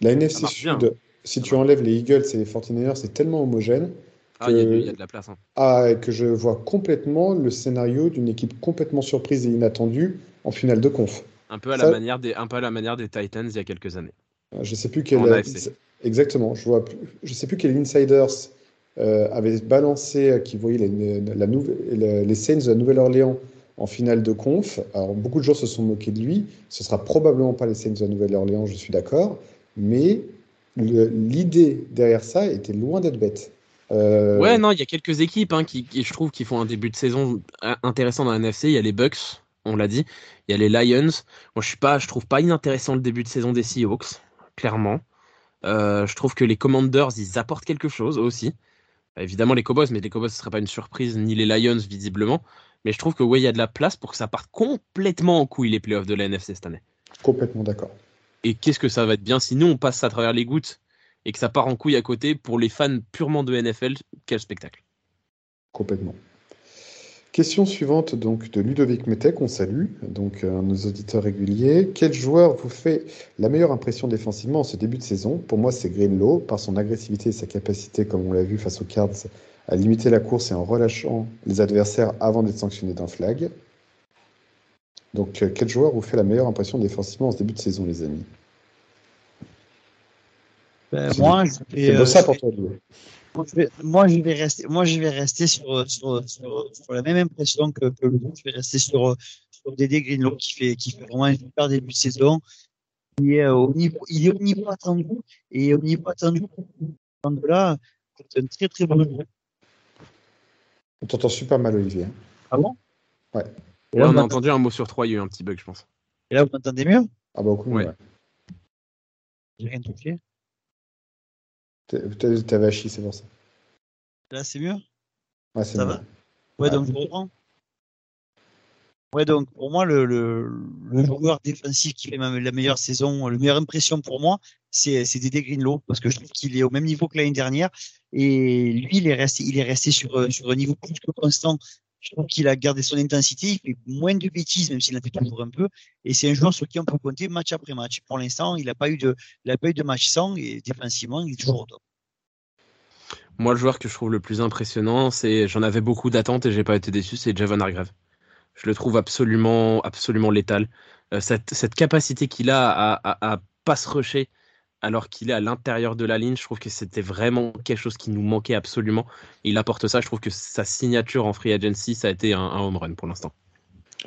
la NFC Sud. Si tu enlèves les Eagles et les 49ers, c'est tellement homogène. Ah, il y, a de la place. Hein. Ah, que je vois complètement le scénario d'une équipe complètement surprise et inattendue en finale de conf. Un peu à, la, manière des, un peu à la manière des Titans il y a quelques années. Euh, je sais plus quel. Exactement. Je vois. Je sais plus quel insiders euh, avait balancé euh, qui voyait les, la les Saints de la Nouvelle-Orléans en finale de conf. Alors beaucoup de gens se sont moqués de lui. Ce sera probablement pas les Saints de la Nouvelle-Orléans, je suis d'accord. Mais l'idée derrière ça était loin d'être bête. Ouais, non, il y a quelques équipes hein, qui, qui, je trouve, qui font un début de saison intéressant dans la NFC. Il y a les Bucks, on l'a dit. Il y a les Lions. Moi, je suis pas, je trouve pas inintéressant le début de saison des Seahawks, clairement. Euh, je trouve que les Commanders, ils apportent quelque chose aussi. Évidemment, les Cowboys, mais les Cowboys, ce serait pas une surprise, ni les Lions, visiblement. Mais je trouve que ouais, il y a de la place pour que ça parte complètement en couille les playoffs de la NFC cette année. Complètement d'accord. Et qu'est-ce que ça va être bien si nous on passe à travers les gouttes et que ça part en couille à côté pour les fans purement de NFL, quel spectacle. Complètement. Question suivante donc de Ludovic Metek, on salue donc euh, nos auditeurs réguliers. Quel joueur vous fait la meilleure impression défensivement en ce début de saison? Pour moi, c'est Greenlow par son agressivité et sa capacité, comme on l'a vu face aux Cards, à limiter la course et en relâchant les adversaires avant d'être sanctionné d'un flag. Donc, euh, quel joueur vous fait la meilleure impression défensivement en ce début de saison, les amis? Ben, Moi, c'est euh, ça pour toi, moi, je vais rester, moi, je vais rester sur, sur, sur, la même impression que, que le Je vais rester sur, sur Dédé Greenlow qui fait, qui fait vraiment un super début de saison. Il est au niveau, il est au niveau attendu et au niveau attendu, là, c'est un très très bon joueur. On t'entend super mal, Olivier. Ah bon? Ouais. on a entendu un mot sur trois, il y a eu un petit bug, je pense. Et là, vous m'entendez mieux? Ah bah, beaucoup ouais. J'ai rien touché. Vachi, c'est pour ça. Là, c'est mieux? Ouais, c'est Ça va? Ouais, donc je reprends. Ouais, donc pour moi, le, le, le, joueur défensif qui fait la meilleure saison, la meilleure impression pour moi, c'est Dédé Greenlow, parce que je trouve qu'il est au même niveau que l'année dernière. Et lui, il est resté, il est resté sur, sur un niveau plus que constant. Je trouve qu'il a gardé son intensité, il fait moins de bêtises, même s'il en fait toujours un peu. Et c'est un joueur sur qui on peut compter match après match. Pour l'instant, il n'a pas eu de, de match sans, et défensivement, il est toujours au top. Moi, le joueur que je trouve le plus impressionnant, c'est j'en avais beaucoup d'attentes et j'ai pas été déçu, c'est Javon Hargrave. Je le trouve absolument, absolument létal. Euh, cette, capacité qu'il a à, à, à pas se rusher, alors qu'il est à l'intérieur de la ligne. Je trouve que c'était vraiment quelque chose qui nous manquait absolument. il apporte ça. Je trouve que sa signature en free agency, ça a été un, home run pour l'instant.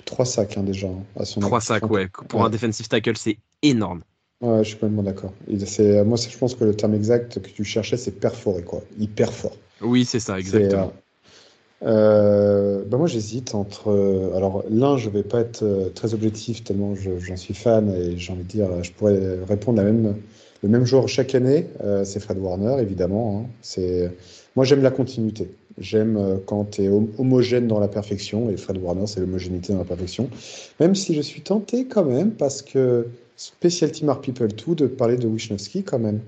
Trois sacs hein, déjà. À son Trois sacs, ouais. Pour un defensive tackle, c'est énorme. Ouais, je suis complètement d'accord. Moi, je pense que le terme exact que tu cherchais, c'est perforé, quoi. Hyper fort. Oui, c'est ça, exactement. Euh, bah moi, j'hésite entre. Euh, alors, l'un, je vais pas être euh, très objectif tellement j'en suis fan et j'ai envie de dire, je pourrais répondre la même, le même jour chaque année. c'est Fred Warner, évidemment. Hein. C'est moi, j'aime la continuité. J'aime quand tu es homogène dans la perfection et Fred Warner, c'est l'homogénéité dans la perfection. Même si je suis tenté quand même parce que Special Team Are People 2 de parler de Wisnowski quand même.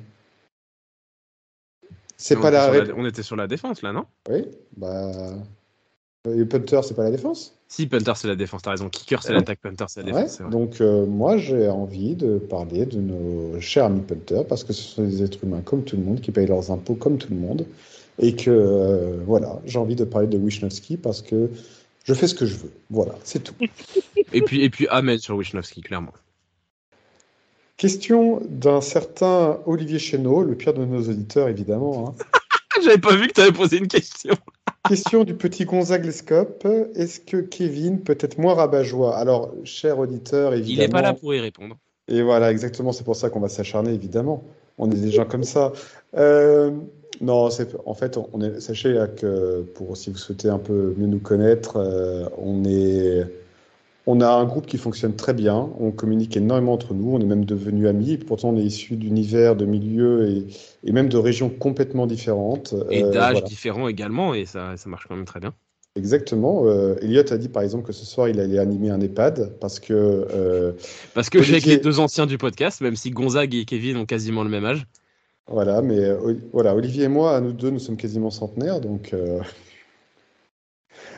C'est pas la... On était sur la défense là, non? Oui, bah. Et punter, c'est pas la défense Si, punter, c'est la défense, t'as raison. Kicker, c'est l'attaque, punter, c'est la défense. Donc, euh, moi, j'ai envie de parler de nos chers amis punter parce que ce sont des êtres humains comme tout le monde, qui payent leurs impôts comme tout le monde. Et que, euh, voilà, j'ai envie de parler de Wisnowski parce que je fais ce que je veux. Voilà, c'est tout. [LAUGHS] et puis, et puis Ahmed sur Wisnowski, clairement. Question d'un certain Olivier Chéneau, le pire de nos auditeurs, évidemment. Hein. [LAUGHS] J'avais pas vu que tu avais posé une question. Question du petit Gonzague Lescope. Est-ce que Kevin peut être moins rabat-joie? Alors, cher auditeur, évidemment. Il n'est pas là pour y répondre. Et voilà, exactement, c'est pour ça qu'on va s'acharner, évidemment. On est des gens comme ça. Euh, non, en fait, on est, sachez que pour si vous souhaitez un peu mieux nous connaître, euh, on est on a un groupe qui fonctionne très bien, on communique énormément entre nous, on est même devenus amis, pourtant on est issus d'univers, de milieux et, même de régions complètement différentes. Et euh, d'âges différents également, et ça, ça, marche quand même très bien. Exactement. Euh, Elliot a dit par exemple que ce soir il allait animer un EHPAD parce que. Euh, parce que j'ai les deux anciens du podcast, même si Gonzague et Kevin ont quasiment le même âge. Voilà, mais voilà, Olivier et moi, nous deux, nous sommes quasiment centenaires, donc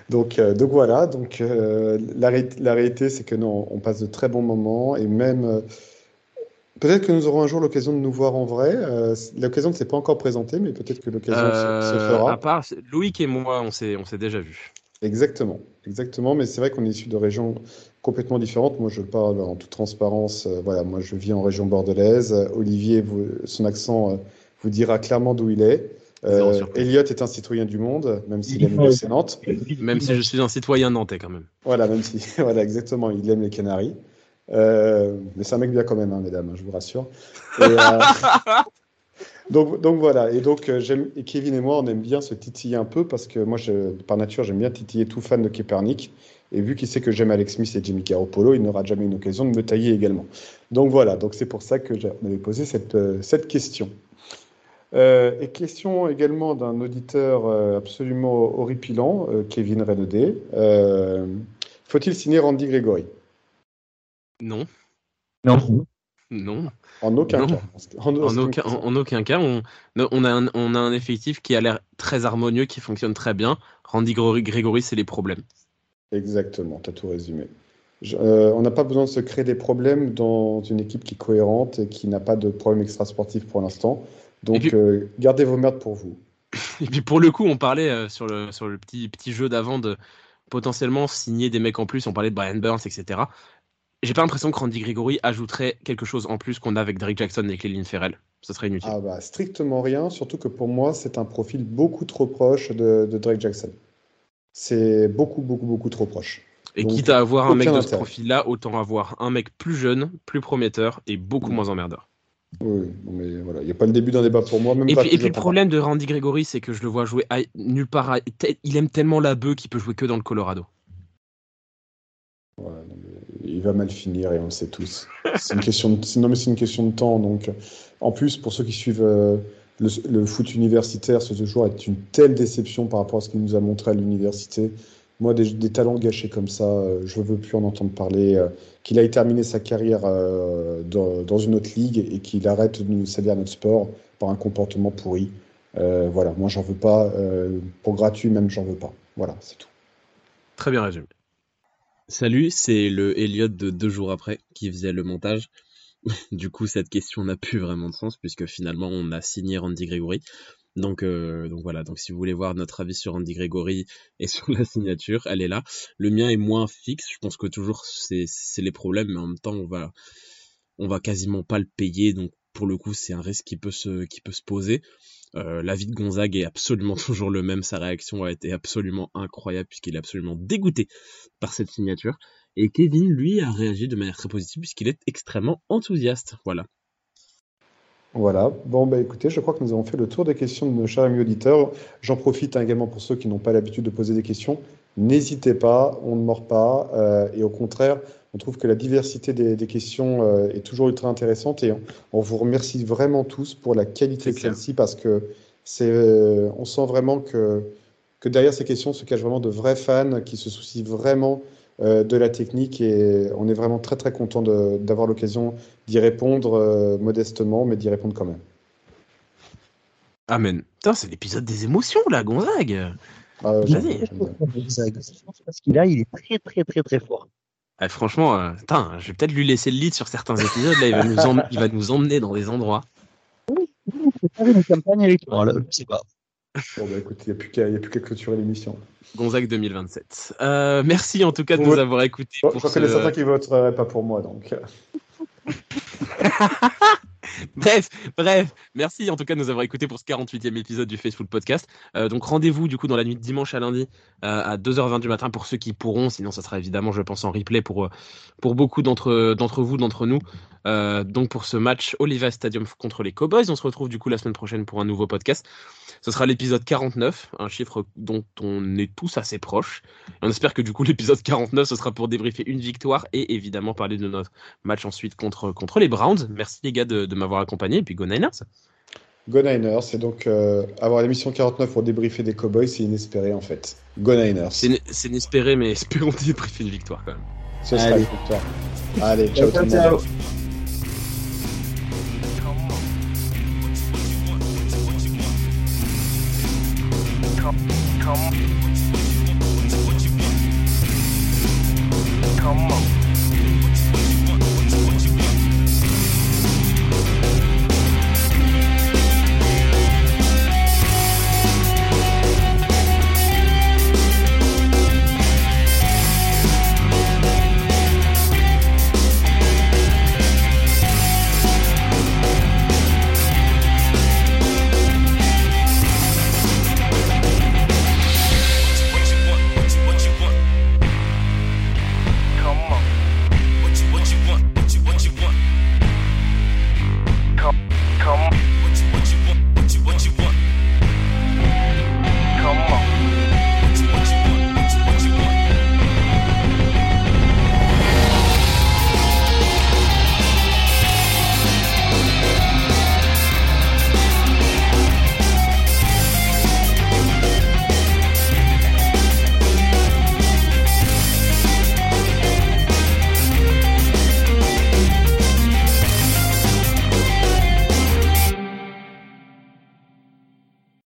donc, euh, donc voilà, donc, euh, la, la, réalité, c'est que non, on passe de très bons moments et même. Euh, peut-être que nous aurons un jour l'occasion de nous voir en vrai. l'occasion ne s'est pas encore présentée, mais peut-être que l'occasion se, fera. À part Loïc et moi, on s'est, déjà vu. Exactement, exactement. Mais c'est vrai qu'on est issus de régions complètement différentes. Moi, je parle en toute transparence. voilà, moi, je vis en région bordelaise. Olivier, son accent vous dira clairement d'où il est. Euh, Elliot est un citoyen du monde, même s'il aime le Nantes. Même si je suis un citoyen nantais quand même. Voilà, même si, [LAUGHS] voilà, exactement, il aime les Canaries. Euh, mais c'est un mec bien quand même, hein, mesdames, hein, je vous rassure. Euh, [LAUGHS] donc, donc voilà, et donc j'aime, et Kevin et moi, on aime bien se titiller un peu parce que moi, je, par nature, j'aime bien titiller tout fan de Kepernic. Et vu qu'il sait que j'aime Alex Smith et Jimmy Garoppolo, il n'aura jamais une occasion de me tailler également. Donc voilà, donc c'est pour ça que j'avais posé cette, cette question. Euh, et question également d'un auditeur euh, absolument horripilant, euh, Kevin Renaudet. Faut-il signer Randy Gregory? Non. Non. Non. En aucun cas. En, aucun, en, aucun, cas. On, on, a un, on, a un, effectif qui a l'air très harmonieux, qui fonctionne très bien. Randy Gregory, c'est les problèmes. Exactement, tu as tout résumé. on n'a pas besoin de se créer des problèmes dans une équipe qui est cohérente et qui n'a pas de problème extrasportif pour l'instant. Donc, euh, gardez vos merdes pour vous. [LAUGHS] Et puis, pour le coup, on parlait euh, sur, le, sur le petit, petit jeu d'avant de potentiellement signer des mecs en plus. On parlait de Brian Burns, etc. J'ai pas l'impression que Randy Gregory ajouterait quelque chose en plus qu'on a avec Derrick Jackson et Cléline Ferrell. Ça serait inutile. Ah bah, strictement rien, surtout que pour moi, c'est un profil beaucoup trop proche de, de Drake Jackson. C'est beaucoup, beaucoup, beaucoup trop proche. Et quitte à avoir un mec de ce profil-là, autant avoir un mec plus jeune, plus prometteur et beaucoup mm. moins emmerdeur. Oui, mais voilà, il n'y a pas le début d'un débat pour moi. Même et, puis, le problème de Randy Gregory, c'est que je le vois jouer nulle part. Il aime tellement la bœuf qu'il peut jouer que dans le Colorado. il va mal finir et on le sait tous. C'est une question de... Non, mais c'est une question de temps. Donc, en plus, pour ceux qui suivent euh, le, foot universitaire, ce joueur est une telle déception par rapport à ce qu'il nous a montré à l'université. Moi, des, talents gâchés comme ça, euh, je ne veux plus en entendre parler. Euh, qu'il ait terminé sa carrière euh, dans, une autre ligue et qu'il arrête de nous salir notre sport par un comportement pourri. voilà, moi, j'en veux pas. pour gratuit, même, j'en veux pas. Voilà, c'est tout. Très bien résumé. Salut, c'est le Elliot de deux jours après qui faisait le montage. [LAUGHS] du coup, cette question n'a plus vraiment de sens puisque finalement, on a signé Randy Gregory. Donc, euh, donc voilà, donc si vous voulez voir notre avis sur Andy Gregory [LAUGHS] et sur la signature, elle est là. Le mien est moins fixe, je pense que toujours c'est les problèmes, mais en même temps on va quasiment pas le payer, donc pour le coup, c'est un risque qui peut se, qui peut se poser. Euh, L'avis de Gonzague est absolument [LAUGHS] toujours le même. Sa réaction a été absolument incroyable puisqu'il est absolument dégoûté par cette signature. Et Kevin, lui, a réagi de manière très positive puisqu'il est extrêmement enthousiaste. Voilà. Voilà. Bon, bah écoutez, je crois que nous avons fait le tour des questions de nos chers amis auditeurs. J'en profite hein, également pour ceux qui n'ont pas l'habitude de poser des questions. N'hésitez pas, on ne mord pas. Euh, et au contraire, on trouve que la diversité des, questions euh, est toujours ultra intéressante. Et on, vous remercie vraiment tous pour la qualité de celle-ci parce que c'est, euh, on sent vraiment que, que derrière ces questions se cachent vraiment de vrais fans qui se soucient vraiment de la technique et on est vraiment très très content d'avoir l'occasion d'y répondre euh, modestement, mais d'y répondre quand même. Amen. Putain, c'est l'épisode des émotions là, Gonzague. Ah, Gonzague. Parce qu'il a, il est très très très très fort. Ah, franchement, euh, je vais peut-être lui laisser le lead sur certains épisodes. Là, il va nous, il va nous emmener dans des endroits. Oui, c'est pas une campagne électorale, je sais pas. Bon, bah écoute, il n'y a plus qu'à clôturer l'émission. Gonzague 2027. Euh, merci en tout cas de nous avoir écoutés. je crois qu'il y a certains qui voteraient pas pour moi, donc. [LAUGHS] [LAUGHS] bref, bref, merci en tout cas de nous avoir écoutés pour ce 48e épisode du Facebook Podcast. Euh, donc rendez-vous du coup dans la nuit de dimanche à lundi euh, à 2h20 du matin pour ceux qui pourront, sinon ça sera évidemment je pense en replay pour, pour beaucoup d'entre, vous, d'entre nous. donc pour ce match Oliva Stadium contre les Cowboys, on se retrouve du coup la semaine prochaine pour un nouveau podcast. Ce sera l'épisode 49, un chiffre dont on est tous assez proches. on espère que du coup [LAUGHS] l'épisode 49, ce sera pour débriefer une victoire et évidemment parler de notre match ensuite contre, contre les Browns. Merci les gars de, m'avoir accompagné et puis Go Niners. Go Niners, c'est donc euh, avoir l'émission 49 pour débriefer des Cowboys, c'est inespéré en fait. Go Niners. C'est inespéré, mais espérons [LAUGHS] débriefer une victoire quand même. Ce sera une victoire. Allez, ciao tout le monde. come